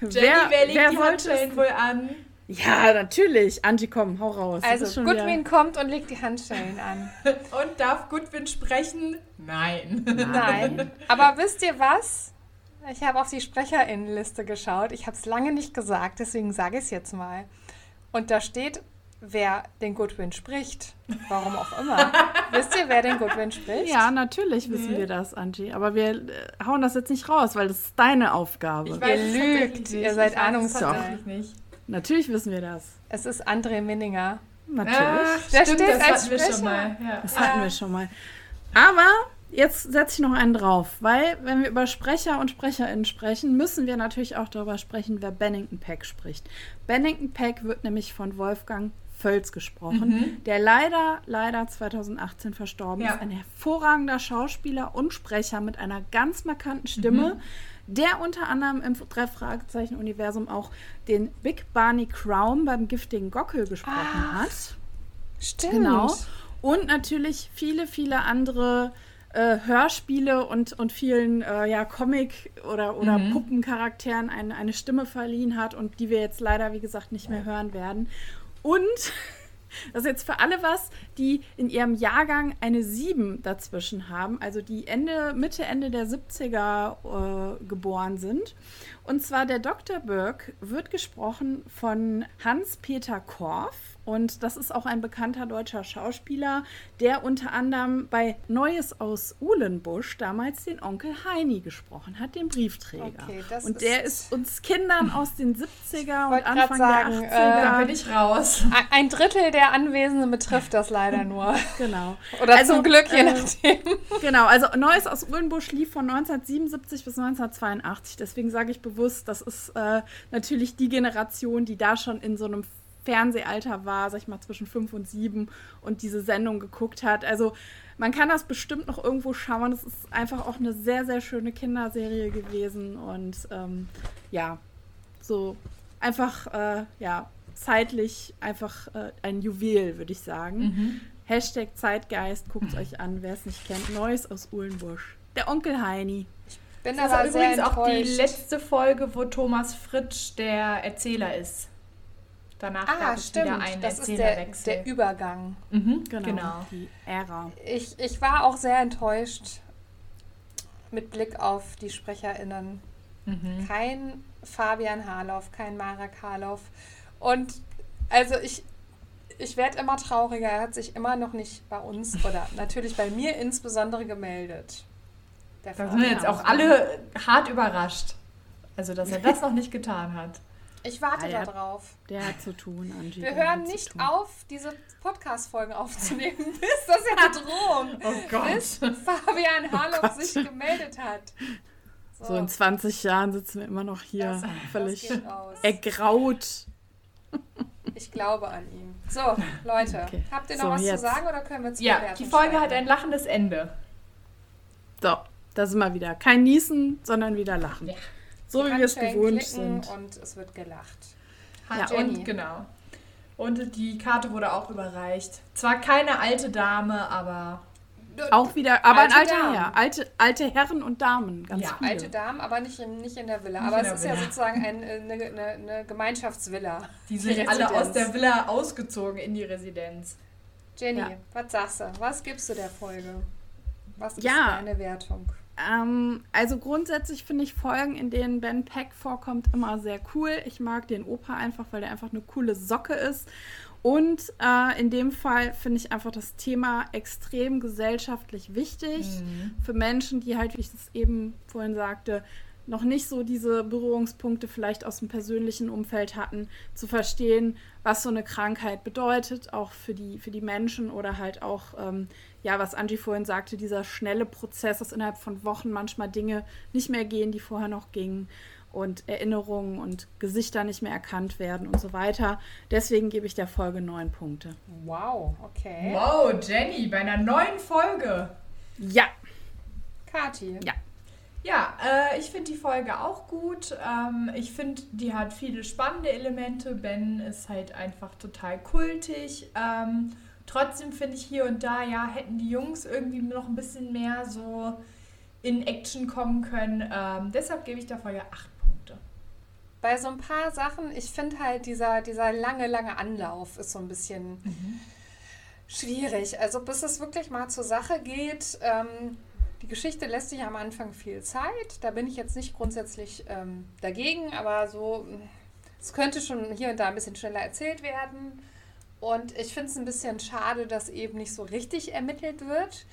Jenny, wer, legt die wollte es- Handschellen wohl an? Ja, natürlich. Angie, komm, hau raus. Also schon wieder- Goodwin kommt und legt die Handschellen an. Und darf Goodwin sprechen? Nein. Nein. Aber wisst ihr was? Ich habe auf die Sprecherinnenliste geschaut. Ich habe es lange nicht gesagt, deswegen sage ich es jetzt mal. Und da steht, wer den Goodwin spricht. Warum auch immer. wisst ihr, wer den Goodwin spricht? Ja, natürlich wissen wir das, Angie. Aber wir äh, hauen das jetzt nicht raus, weil das ist deine Aufgabe. Ich weiß es lügt. Ihr seid ahnungsvoll. Natürlich wissen wir das. Es ist André Minninger. Natürlich. Ach, Der stimmt, steht das als hatten wir Sprecher. schon mal. Ja. Das hatten wir schon mal. Aber jetzt setze ich noch einen drauf, weil wenn wir über Sprecher und SprecherInnen sprechen, müssen wir natürlich auch darüber sprechen, wer Bennington Peck spricht. Bennington Peck wird nämlich von Wolfgang Völz gesprochen, der leider, leider 2018 verstorben Ja. ist. Ein hervorragender Schauspieler und Sprecher mit einer ganz markanten Stimme, der unter anderem im Drei-Fragezeichen-Universum auch den Big Barney Crown beim giftigen Gockel gesprochen hat. Stimmt. Genau. Und natürlich viele, viele andere äh, Hörspiele und, und vielen äh, ja, Comic- oder, oder Puppencharakteren eine, eine Stimme verliehen hat und die wir jetzt leider, wie gesagt, nicht mehr hören werden. Und das ist jetzt für alle was, die in ihrem Jahrgang eine 7 dazwischen haben, also die Ende, Mitte, Ende der 70er äh, geboren sind. Und zwar der Dr. Burke wird gesprochen von Hans-Peter Korff Und das ist auch ein bekannter deutscher Schauspieler, der unter anderem bei Neues aus Uhlenbusch damals den Onkel Heini gesprochen hat, den Briefträger. Okay, das und der ist- ist uns Kindern aus den 70er und Anfang sagen, der äh, 80er. Da bin ich raus. Ein- Ein Drittel der Anwesenden betrifft das leider nur. genau. Oder Also, zum Glück, je äh, nachdem. Genau, also Neues aus Uhlenbusch lief von 1977 bis 1982. Deswegen sage ich bewusst, das ist äh, natürlich die Generation, die da schon in so einem Fernsehalter war, sag ich mal zwischen fünf und sieben und diese Sendung geguckt hat. Also man kann das bestimmt noch irgendwo schauen. Es ist einfach auch eine sehr, sehr schöne Kinderserie gewesen und ähm, ja, so einfach, äh, ja, zeitlich einfach äh, ein Juwel, würde ich sagen. Hashtag Zeitgeist, guckt es euch an, wer es nicht kennt. Neues aus Uhlenbusch. Der Onkel Heini. Bin Das aber ist sehr übrigens auch die enttäuscht. letzte Folge, wo Thomas Fritsch der Erzähler ist. Danach Ah, gab es wieder stimmt. einen Das ist der, der Übergang. mhm, Genau. genau. Die Ära. Ich, ich war auch sehr enttäuscht mit Blick auf die SprecherInnen. Mhm. Kein Fabian Harloff, kein Marek Harloff. Und also ich, ich werde immer trauriger. Er hat sich immer noch nicht bei uns oder natürlich bei mir insbesondere gemeldet. Der Da sind Fabian. jetzt auch alle hart überrascht. Also, dass er das noch nicht getan hat. Ich warte Ah, der- darauf. Der hat zu tun, Angie. Wir hören hat zu nicht tun. auf, diese Podcast-Folgen aufzunehmen, bis das ist ja Bedrohung. Oh Bis Fabian Harloff sich gemeldet hat. So in 20 Jahren sitzen wir immer noch hier Das- das völlig aus. ergraut. Ich glaube an ihn. So, Leute, Okay. habt ihr noch So, was jetzt. zu sagen oder können wir zur Ja, die Folge hat schreiten? ein lachendes Ende. So, da sind wir wieder. Kein Niesen, sondern wieder Lachen. Ja. So wie wir es gewohnt klicken sind. Und es wird gelacht. Ja, Jenny. und genau. Und die Karte wurde auch überreicht. Zwar keine alte Dame, aber Auch wieder, aber Alte ein alter Damen. Herr. Alte, alte Herren und Damen, ganz Ja, viele. Alte Damen, aber nicht in, nicht in der Villa. Nicht aber es ist ja Villa. sozusagen ein, äh, eine, eine, eine Gemeinschaftsvilla. die sind Die alle aus der Villa ausgezogen in die Residenz. Jenny, Ja. was sagst du? Was gibst du der Folge? Was ist Ja. deine Wertung? Ähm, also grundsätzlich finde ich Folgen, in denen Ben Peck vorkommt, immer sehr cool. Ich mag den Opa einfach, weil der einfach eine coole Socke ist. Und äh, in dem Fall finde ich einfach das Thema extrem gesellschaftlich wichtig für Menschen, die halt, wie ich es eben vorhin sagte, noch nicht so diese Berührungspunkte vielleicht aus dem persönlichen Umfeld hatten, zu verstehen, was so eine Krankheit bedeutet, auch für die, für die Menschen oder halt auch, ähm, ja, was Angie vorhin sagte, dieser schnelle Prozess, dass innerhalb von Wochen manchmal Dinge nicht mehr gehen, die vorher noch gingen und Erinnerungen und Gesichter nicht mehr erkannt werden und so weiter. Deswegen gebe ich der Folge neun Punkte. Wow, okay. Wow, Jenny, bei einer neuen Folge. Ja, Kati. Ja. Ja, äh, ich finde die Folge auch gut. Ähm, ich finde, die hat viele spannende Elemente. Ben ist halt einfach total kultig. Ähm, trotzdem finde ich hier und da, ja, hätten die Jungs irgendwie noch ein bisschen mehr so in Action kommen können. Ähm, deshalb gebe ich der Folge acht Punkte. Bei so ein paar Sachen, ich finde halt, dieser, dieser lange, lange Anlauf ist so ein bisschen schwierig. Also bis es wirklich mal zur Sache geht. Ähm, die Geschichte lässt sich am Anfang viel Zeit. Da bin ich jetzt nicht grundsätzlich ähm, dagegen, aber so, es könnte schon hier und da ein bisschen schneller erzählt werden. Und ich finde es ein bisschen schade, dass eben nicht so richtig ermittelt wird,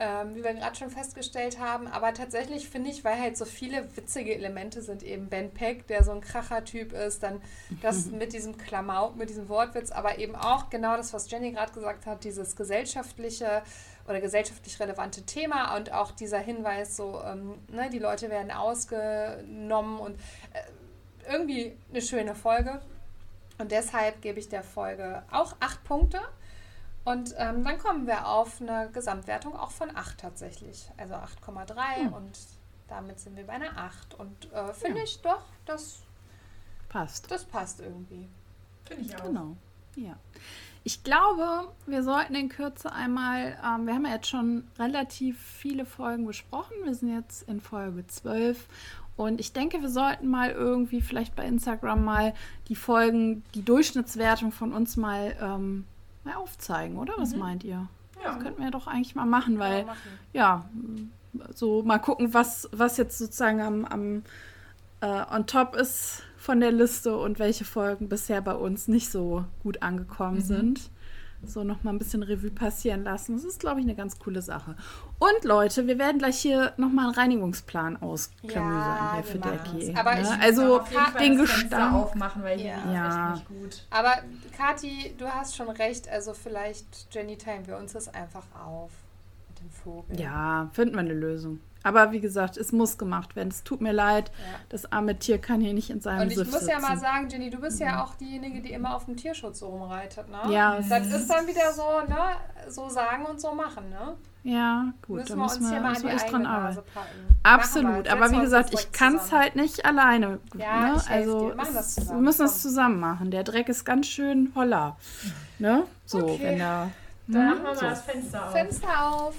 ähm, wie wir gerade schon festgestellt haben. Aber tatsächlich finde ich, weil halt so viele witzige Elemente sind, eben Ben Peck, der so ein Kracher-Typ ist, dann das mit diesem Klamauk, mit diesem Wortwitz, aber eben auch genau das, was Jenny gerade gesagt hat, dieses gesellschaftliche oder gesellschaftlich relevante Thema und auch dieser Hinweis, so, ähm, ne, die Leute werden ausgenommen und äh, irgendwie eine schöne Folge. Und deshalb gebe ich der Folge auch acht Punkte. Und ähm, dann kommen wir auf eine Gesamtwertung auch von 8 tatsächlich. Also 8,3 und damit sind wir bei einer 8. Und äh, finde ich doch, das, passt. das passt irgendwie. Finde ich auch. Genau. Ja. Ich glaube, wir sollten in Kürze einmal, ähm, wir haben ja jetzt schon relativ viele Folgen besprochen. Wir sind jetzt in Folge 12. Und ich denke, wir sollten mal irgendwie vielleicht bei Instagram mal die Folgen, die Durchschnittswertung von uns mal, ähm, mal aufzeigen, oder? Was meint ihr? Ja. Das könnten wir doch eigentlich mal machen, weil Ja, machen. ja, so mal gucken, was, was jetzt sozusagen am, am äh, on top ist von der Liste und welche Folgen bisher bei uns nicht so gut angekommen sind. So nochmal ein bisschen Revue passieren lassen. Das ist, glaube ich, eine ganz coole Sache. Und Leute, wir werden gleich hier nochmal einen Reinigungsplan ausklamüsern Ja, hier für. Decky. Aber ne? ich- also Auf jeden Fall den Gestank. aufmachen, weil hier Ja. ist Ja. echt nicht gut. Aber Kathi, du hast schon recht. Also vielleicht, Jenny, teilen wir uns das einfach auf mit dem Vogel. Ja, finden wir eine Lösung. Aber wie gesagt, es muss gemacht werden. Es tut mir leid, Ja. das arme Tier kann hier nicht in seinem Und ich Siff muss sitzen. ja mal sagen, Jenny, du bist ja auch diejenige, die immer auf dem Tierschutz so rumreitet, ne? Ja. Das ist dann wieder so, ne? So sagen und so machen, ne? Ja, gut, müssen da wir uns müssen hier wir, mal an müssen die wir echt eigene dran arbeiten. packen. Absolut, aber wie gesagt, ich kann es halt nicht alleine. Ja, ne? Also dir. Wir machen das es- zusammen, wir müssen es zusammen machen. Der Dreck ist ganz schön holler. Ne? So, Okay. wenn da. Dann machen wir mal So. das Fenster auf. Fenster auf.